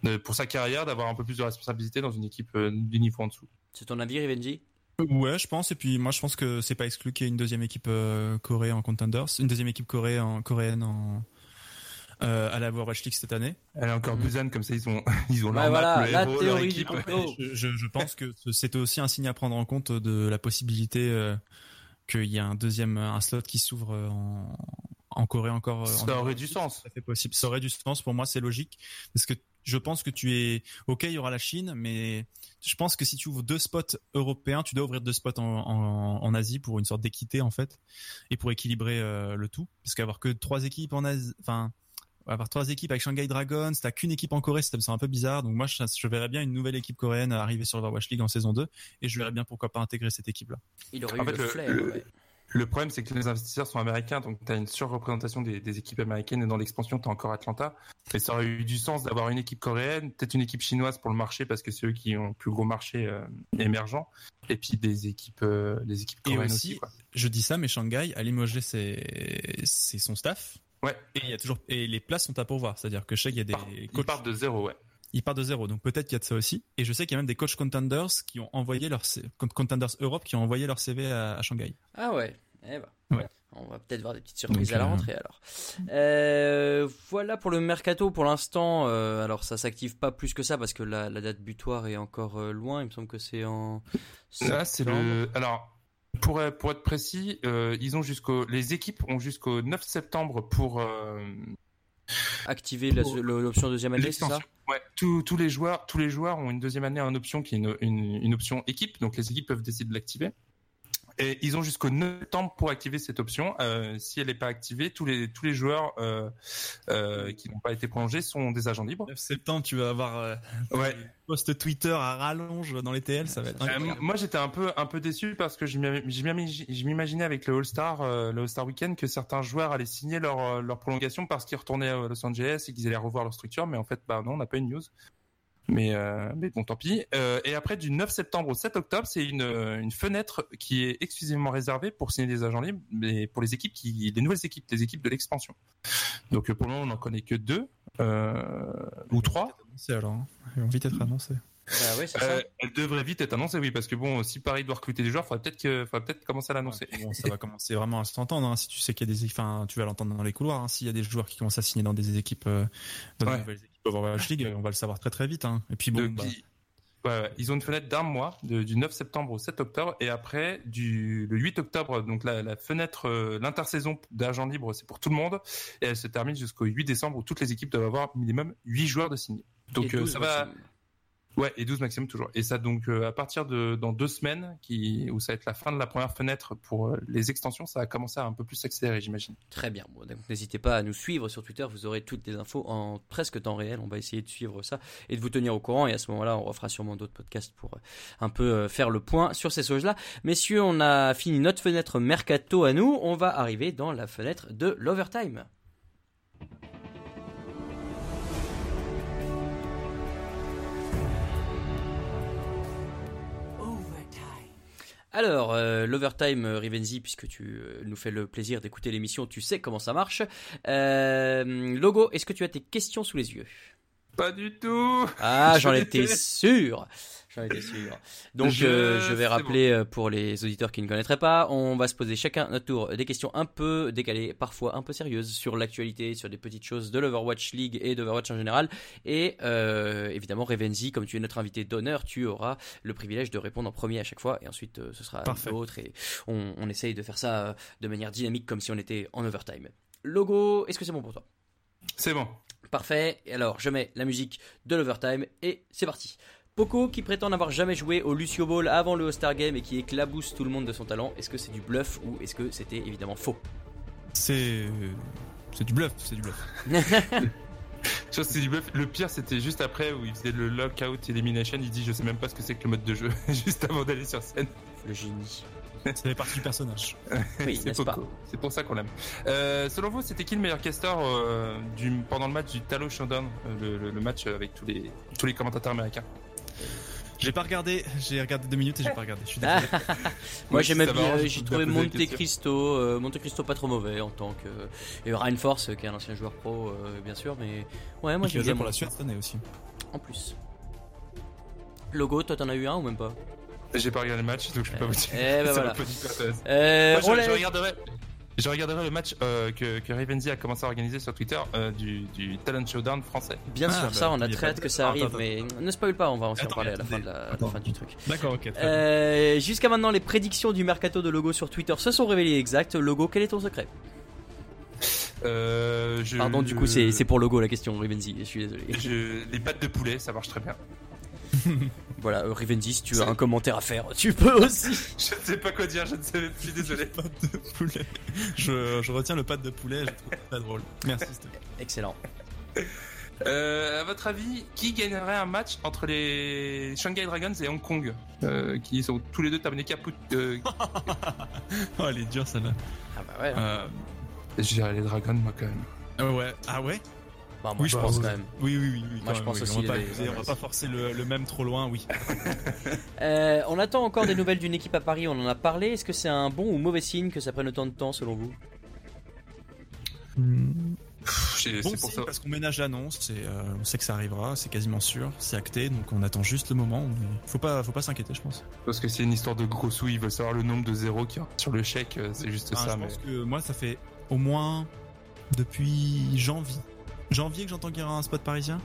de- pour sa carrière, d'avoir un peu plus de responsabilité dans une équipe euh, du niveau en dessous. C'est ton avis, Rivenji? Ouais, je pense. Et puis moi, je pense que c'est pas exclu qu'il y ait une deuxième équipe euh, Corée en contenders, une deuxième équipe Corée en, coréenne en euh, à la Overwatch League cette année. Elle est encore Busan, comme ça ils ont <laughs> ils ont Ouais, leur voilà, map, le la héros, leur théorie équipe. du complot. Je, je, je pense que c'était aussi un signe à prendre en compte de la possibilité euh, qu'il y ait un deuxième un slot qui s'ouvre en, en Corée encore. euh, en Ça aurait du sens. Ça fait possible. Ça aurait du sens pour moi, c'est logique parce que je pense que tu es ok, il y aura la Chine, mais je pense que si tu ouvres deux spots européens, tu dois ouvrir deux spots en, en, en Asie pour une sorte d'équité en fait et pour équilibrer euh, le tout. Parce qu'avoir que trois équipes en Asie, enfin avoir trois équipes avec Shanghai Dragons, t'as qu'une équipe en Corée, ça me semble un peu bizarre. Donc moi, je, je verrais bien une nouvelle équipe coréenne arriver sur l'Overwatch League en saison 2 et je verrais bien pourquoi pas intégrer cette équipe-là. Il aurait En eu fait, le le- flair. le- ouais. Le problème, c'est que les investisseurs sont américains, donc tu as une surreprésentation des, des équipes américaines et dans l'expansion, tu as encore Atlanta. Et ça aurait eu du sens d'avoir une équipe coréenne, peut-être une équipe chinoise pour le marché parce que c'est eux qui ont le plus gros marché euh, émergent, et puis des équipes, euh, des équipes Et coréennes aussi, aussi. quoi. Je dis ça, mais Shanghai a limogé ses- son staff. Ouais. Et il y a toujours et les places sont à pourvoir, c'est-à-dire que sais qu'il y a des Ils partent de zéro, ouais. Ils partent de zéro, donc peut-être qu'il y a de ça aussi. Et je sais qu'il y a même des coachs contenders qui ont envoyé leur C- contenders Europe qui ont envoyé leur CV à, à Shanghai. Ah ouais, eh ben. Ouais. On va peut-être voir des petites surprises Donc, à la euh, rentrée alors. Euh, voilà pour le mercato pour l'instant. euh, alors ça s'active pas plus que ça parce que la, la date butoir est encore euh, loin. Il me semble que c'est en. Là, c'est le. Alors, pour, être- pour être précis, euh, ils ont jusqu'au. Les équipes ont jusqu'au 9 septembre pour. Activer l'option deuxième année, c'est ça. Ouais, tous, tous les joueurs, tous les joueurs ont une deuxième année en option qui est une, une, une option équipe, donc les équipes peuvent décider de l'activer. Et ils ont jusqu'au 9 septembre pour activer cette option. Euh, si elle n'est pas activée, tous les tous les joueurs euh, euh, qui n'ont pas été prolongés sont des agents libres. 9 septembre, tu vas avoir Ouais. post Twitter à rallonge dans les TL, ça va être incroyable. moi, j'étais un peu un peu déçu parce que je m'imaginais avec le All Star le All Star Weekend que certains joueurs allaient signer leur leur prolongation parce qu'ils retournaient à Los Angeles et qu'ils allaient revoir leur structure. Mais en fait, bah non, on n'a pas une news. Mais, euh, mais bon, tant pis. Euh, et après, du 9 septembre au 7 octobre, c'est une, une fenêtre qui est exclusivement réservée pour signer des agents libres, mais pour les équipes qui, les nouvelles équipes, les équipes de l'expansion. Donc euh, pour le moment, on n'en connaît que deux euh, ou trois. C'est alors, hein. Ils vont vite être annoncés. Bah ouais, Euh, elle devrait vite être annoncée, oui, parce que bon, si Paris doit recruter des joueurs, faudrait peut-être que, faudrait peut-être commencer à l'annoncer. Ouais, bon, ça va commencer vraiment à s'entendre. Hein, si tu sais qu'il y a des, enfin, tu vas l'entendre dans les couloirs. Hein, S'il y a des joueurs qui commencent à signer dans des équipes, euh, dans Ouais. des nouvelles équipes Overwatch League, on va le savoir très très vite. Hein. Et puis bon, Donc, bah, ils, ouais, ouais, ils ont une fenêtre d'un mois, de- du 9 septembre au 7 octobre, et après du le 8 octobre, donc la, la fenêtre, euh, l'intersaison d'agents libres, c'est pour tout le monde, et elle se termine jusqu'au 8 décembre où toutes les équipes doivent avoir minimum 8 joueurs de. Donc Et euh, 12 ça va, maximum. Ouais, et 12 maximum toujours. Et ça donc euh, à partir de dans deux semaines, qui où ça va être la fin de la première fenêtre pour euh, les extensions, ça va commencer à un peu plus s'accélérer, j'imagine. Très bien. Bon, donc n'hésitez pas à nous suivre sur Twitter. Vous aurez toutes les infos en presque temps réel. On va essayer de suivre ça et de vous tenir au courant. Et à ce moment-là, on refera sûrement d'autres podcasts pour euh, un peu faire le point sur ces choses-là. Messieurs, on a fini notre fenêtre mercato à nous. On va arriver dans la fenêtre de l'overtime. Alors, euh, l'overtime euh, Rivenzi, puisque tu euh, nous fais le plaisir d'écouter l'émission, tu sais comment ça marche. Logo, est-ce que tu as tes questions sous les yeux? Pas du tout. Ah, j'en <laughs> Je étais sûr. J'en étais sûr. Donc, Je- euh, je vais rappeler euh, pour les auditeurs qui ne connaîtraient pas, on va se poser chacun notre tour des questions un peu décalées, parfois un peu sérieuses, sur l'actualité, sur des petites choses de l'Overwatch League et d'Overwatch en général. Et euh, évidemment, Revenzi, comme tu es notre invité d'honneur, tu auras le privilège de répondre en premier à chaque fois, et ensuite euh, ce sera l'autre, et on, on essaye de faire ça de manière dynamique, comme si on était en overtime. Logo, est-ce que c'est bon pour toi? C'est bon. Parfait. Et alors, je mets la musique de l'overtime et c'est parti. Poco, qui prétend n'avoir jamais joué au Lucio Ball avant le All-Star Game et qui éclabousse tout le monde de son talent, est-ce que c'est du bluff ou est-ce que c'était évidemment faux c'est c'est du bluff, c'est du bluff. <laughs> Je c'est du bluff. Le pire, c'était juste après où il faisait le lockout elimination. Il dit, je sais même pas ce que c'est que le mode de jeu, <laughs> juste avant d'aller sur scène. Le génie. Ça fait partie du personnage. Oui, <laughs> c'est pour ça qu'on l'aime. Euh, selon vous, c'était qui le meilleur caster euh, du, pendant le match du Talo Showdown, euh, le, le- le match avec tous les, tous les commentateurs américains? J'ai pas regardé, j'ai regardé deux minutes et j'ai pas regardé. Je suis Ah, désolé. <laughs> <laughs> Moi bien, j'ai trouvé Monte. Cristo, euh, Monte Cristo pas trop mauvais en tant que. Et Ryan Force qui est un ancien joueur pro, euh, bien sûr, mais. Ouais, moi a bien pour la Suède cette année aussi. En plus. Logo, toi t'en as eu un ou même pas? J'ai pas regardé le match, donc je peux pas vous dire. Eh ben <laughs> voilà. euh, Moi, je, je regarderai, je regarderai le match euh, que, que Ravenzy a commencé à organiser sur Twitter euh, du, du Talent Showdown français. Bien Ah, sûr, ça on a très hâte que ça arrive, attends. mais ne spoil pas, on va en Attends, parler à la fin, de la, à la Attends. fin du truc. D'accord, ok. Euh, Jusqu'à maintenant, les prédictions du mercato de logo sur Twitter se sont révélées exactes. Logo, quel est ton secret Euh, je- Pardon, du coup, c'est c'est pour logo la question, Rivenzi. Je suis désolé. je- les pattes de poulet, ça marche très bien. <laughs> Voilà, euh, Rivenzi, si tu as un commentaire à faire, tu peux aussi. <laughs> Je ne sais pas quoi dire, je ne sais, je suis désolé. Pâte de poulet. Je, je retiens le pâte de poulet, je trouve ça drôle. Merci. Excellent. Euh, à votre avis, qui gagnerait un match entre les Shanghai Dragons et Hong Kong, euh, qui sont tous les deux terminés caput euh, <laughs> Oh, elle est dure celle-là. Ah bah ouais. Euh, Je dirais les Dragons, moi quand même. ah ouais. Ah ouais? Bah, moi, oui, je pense quand même. Oui, oui, oui. oui, Moi, je pense oui. aussi On va, pas, les- on va pas forcer le, le même trop loin, oui. <laughs> Euh, on attend encore des nouvelles d'une équipe à Paris, on en a parlé. Est-ce que c'est un bon ou mauvais signe que ça prenne autant de temps selon vous Bon c'est pour signe ça. parce qu'on ménage l'annonce, euh, on sait que ça arrivera, c'est quasiment sûr, c'est acté, donc on attend juste le moment. mais Faut pas, faut pas s'inquiéter, je pense. Parce que c'est une histoire de gros sous, ils veulent savoir le nombre de zéros qu'il y a sur le chèque, euh, c'est juste Ah, ça. je Mais... pense que moi, ça fait au moins depuis janvier. Janvier que j'entends qu'il y aura un spot parisien.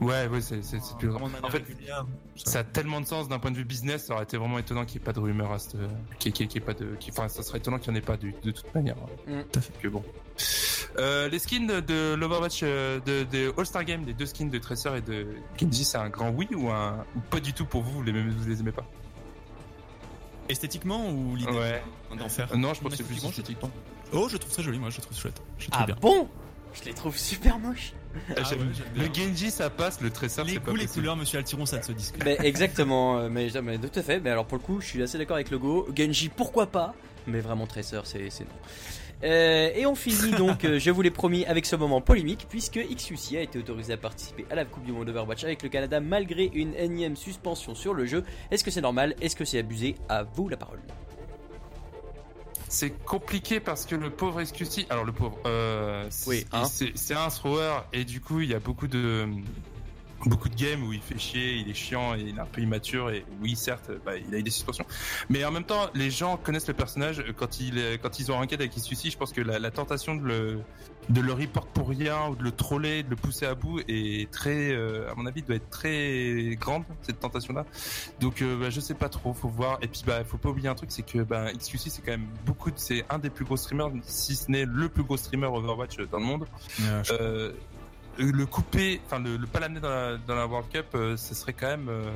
Ouais, ouais, c'est c'est- c'est plus Vraiment de En fait, régulière, ça- ça a tellement de sens d'un point de vue business, ça aurait été vraiment étonnant qu'il n'y ait pas de rumeur à ce. Qu'il qu'il- qu'il y ait pas de. Enfin, ça serait étonnant qu'il n'y en ait pas du- de toute manière. Mm. Tout à fait. Que bon. Euh, les skins de, de l'Overwatch, euh, de, de All-Star Game, les deux skins de Tracer et de Genji, c'est un grand oui ou un ou pas du tout pour vous, vous les, vous les aimez pas? Esthétiquement ou l'idée Ouais. d'en faire? Non, je pense que c'est plus Esthétiquement. Oh, je trouve très joli, moi je trouve chouette. Je trouve Ah bien. bon? Je les trouve super moches. Ah ouais, le. Genji ça passe, le Tracer Les c'est pas les couleurs, monsieur Altiron, ça ne se discute. Ben, exactement, euh, mais, mais tout à fait. Mais alors pour le coup, je suis assez d'accord avec le go. Genji, pourquoi pas? Mais vraiment Tracer, c'est c'est non. Euh, et on finit donc, euh, je vous l'ai promis, avec ce moment polémique, puisque XQC a été autorisé à participer à la Coupe du Monde Overwatch avec le Canada malgré une énième suspension sur le jeu. Est-ce que c'est normal? Est-ce que c'est abusé? À vous la parole. C'est compliqué parce que le pauvre XQC, alors le pauvre, euh, Oui, hein. c'est un thrower et du coup il y a beaucoup de beaucoup de games où il fait chier, il est chiant et il est un peu immature et oui certes bah, il a eu des suspensions, mais en même temps les gens connaissent le personnage quand il est- quand ils ont un avec XQC, je pense que la, la tentation de le de le report pour rien ou de le troller, de le pousser à bout est très, euh, à mon avis, doit être très grande cette tentation-là. Donc, euh, bah, je sais pas trop, faut voir. Et puis, bah, faut pas oublier un truc, c'est que bah, XQC c'est quand même beaucoup, de- c'est un des plus gros streamers, si ce n'est le plus gros streamer Overwatch dans le monde. Euh, je- Euh, le couper, enfin le, le pas l'amener dans la, dans la World Cup, euh, ce serait quand même euh,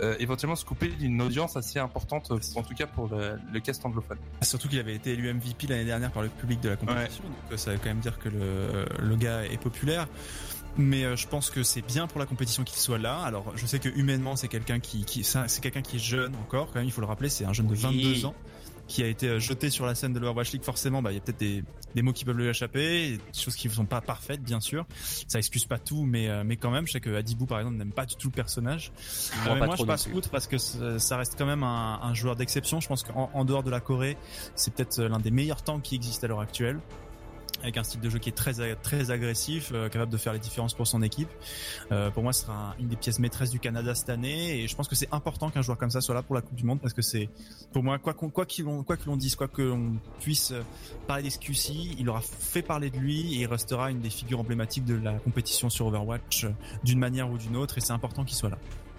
euh, éventuellement se couper d'une audience assez importante, euh, en tout cas pour le, le cast anglophone. Surtout qu'il avait été élu MVP l'année dernière par le public de la compétition, donc euh, ça veut quand même dire que le, le gars est populaire. Mais euh, je pense que c'est bien pour la compétition qu'il soit là. Alors, je sais que humainement, c'est quelqu'un qui, qui c'est quelqu'un qui est jeune encore. Quand même, il faut le rappeler, c'est un jeune de Oui. 22 ans qui a été euh, jeté sur la scène de l'Overwatch League. Forcément, bah, il y a peut-être des, des mots qui peuvent lui échapper, des choses qui ne sont pas parfaites, bien sûr. Ça excuse pas tout, mais euh, mais quand même, je sais que Adibou, par exemple, n'aime pas du tout le personnage. Moi, Euh, moi, je passe outre parce que ça ça reste quand même un, un joueur d'exception. Je pense qu'en en dehors de la Corée, c'est peut-être l'un des meilleurs tanks qui existe à l'heure actuelle. Avec un style de jeu qui est très très agressif, euh, capable de faire les différences pour son équipe. Euh, pour moi, ce sera un- une des pièces maîtresses du Canada cette année, et je pense que c'est important qu'un joueur comme ça soit là pour la Coupe du Monde parce que c'est, pour moi, quoi qu'on quoi quoi que l'on dise, quoi que l'on puisse euh, parler d'Excusy, il aura fait parler de lui et il restera une des figures emblématiques de la compétition sur Overwatch d'une manière ou d'une autre, et c'est important qu'il soit là.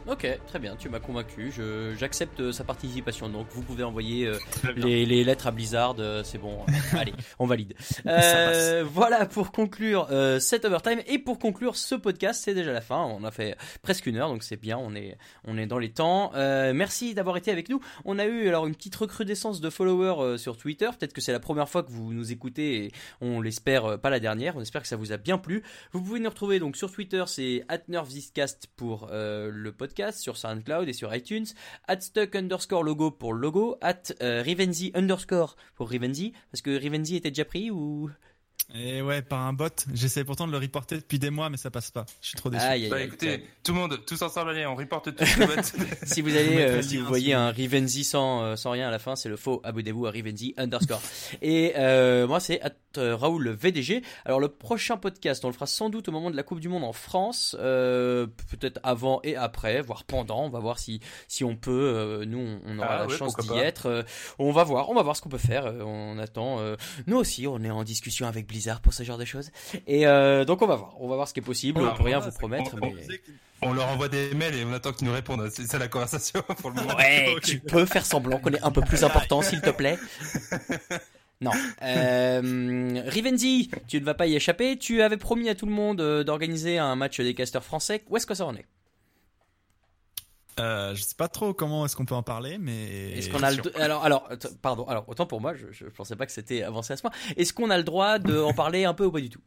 Ok, très bien, tu m'as convaincu. Je- J'accepte euh, sa participation. Donc vous pouvez envoyer euh, les, les lettres à Blizzard. euh, c'est bon. <laughs> Allez, on valide. <laughs> Euh, voilà pour conclure cet overtime et pour conclure ce podcast. C'est déjà la fin. On a fait presque une heure, donc c'est bien. On est on est dans les temps. Merci d'avoir été avec nous. On a eu alors une petite recrudescence de followers sur Twitter. Peut-être que c'est la première fois que vous nous écoutez et on l'espère pas la dernière. On espère que ça vous a bien plu. Vous pouvez nous retrouver donc sur Twitter, c'est @nervziscast pour le podcast, sur SoundCloud et sur iTunes, @stuck underscore logo pour logo, at euh, Rivenzi underscore pour Rivenzi, parce que Rivenzi était déjà pris ou? Et ouais, par un bot. J'essaie pourtant de le reporter depuis des mois, mais ça passe pas. Je suis trop déçu. Aïe, aïe, Bah aïe. écoutez, tout le monde, tous ensemble, allez, on reporte tout le vote. Si vous allez, euh, si vous voyez un Rivenzi sans, euh, sans rien à la fin, c'est le faux. Abonnez-vous à Rivenzi underscore. Et euh, moi, c'est at, Raoul VDG. Alors, le prochain podcast, on le fera sans doute au moment de la Coupe du Monde en France, euh, peut-être avant et après, voire pendant. On va voir si si on peut. euh, nous, on, aura Ah la ouais, chance d'y être. Euh, on va voir, on va voir ce qu'on peut faire. On attend. euh, nous aussi, on est en discussion avec Blizzard pour ce genre de choses. Et euh, donc, on va voir. On va voir ce qui est possible. On peut rien vous promettre, on- mais. On leur envoie des mails et on attend qu'ils nous répondent. C'est ça la conversation <laughs> pour le moment. Ouais, tu peux faire semblant qu'on est un peu plus important, s'il te plaît. <laughs> Non. Euh, Rivenzi, tu ne vas pas y échapper. Tu avais promis à tout le monde euh, d'organiser un match des casters français. Où est-ce que ça en est? Euh, je sais pas trop comment est-ce qu'on peut en parler, mais. Est-ce qu'on a le alors alors pardon alors autant pour moi je, je pensais pas que c'était avancé à ce point. Est-ce qu'on a le droit de en parler un peu ou pas du tout?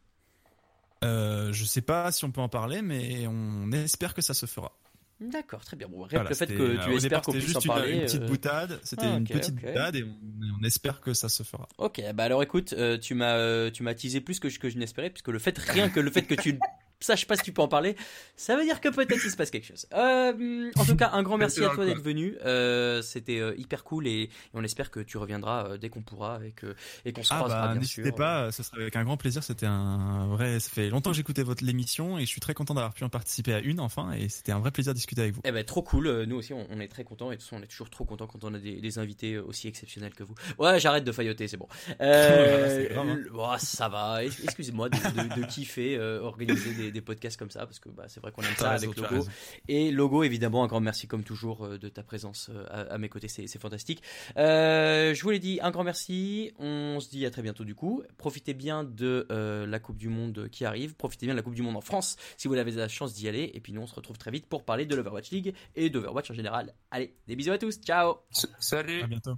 Euh, je sais pas si on peut en parler, mais on espère que ça se fera. D'accord, très bien. Bon, rien Voilà, que le fait que euh, tu au espères qu'on puisse en juste une- parler. une, petite euh, boutade. C'était ah, une ok, petite ok. boutade et on, on espère que ça se fera. Ok, bah alors écoute, euh, tu m'as euh, tu m'as teasé plus que je, que je n'espérais, puisque le fait rien que le fait que tu ne saches pas si tu peux en parler, ça veut dire que peut-être il se passe quelque chose. Euh, en tout cas, un grand merci à toi d'être venu. Euh, C'était euh, hyper cool et, et on espère que tu reviendras euh, dès qu'on pourra et que et qu'on se Ah croisera bah bien n'hésitez pas, ce serait avec un grand plaisir. C'était un vrai. Ça fait longtemps que j'écoutais votre l'émission et je suis très content d'avoir pu en participer à une enfin et c'était un vrai plaisir de discuter avec vous. Eh ben trop cool, nous aussi on, on est très contents et de toute façon on est toujours trop contents quand on a des, des invités aussi exceptionnels que vous. Ouais j'arrête de failloter, c'est bon. Euh, <laughs> grave, hein. oh, ça va, excusez-moi de, de, de kiffer, euh, organiser des, des, podcasts comme ça parce que bah, c'est vrai qu'on <laughs> aime ça raison, avec Logo. Et Logo, évidemment, un grand merci comme toujours euh, de ta présence euh, à, à mes côtés, c'est fantastique. Euh, je vous l'ai dit, un grand merci. On se dit à très bientôt du coup. Profitez bien de euh, la Coupe du Monde qui arrive. Profitez bien de la Coupe du Monde en France si vous avez la chance d'y aller. Et puis nous, on se retrouve très vite pour parler de l'Overwatch League et d'Overwatch en général. Allez, des bisous à tous. Ciao Salut. À bientôt.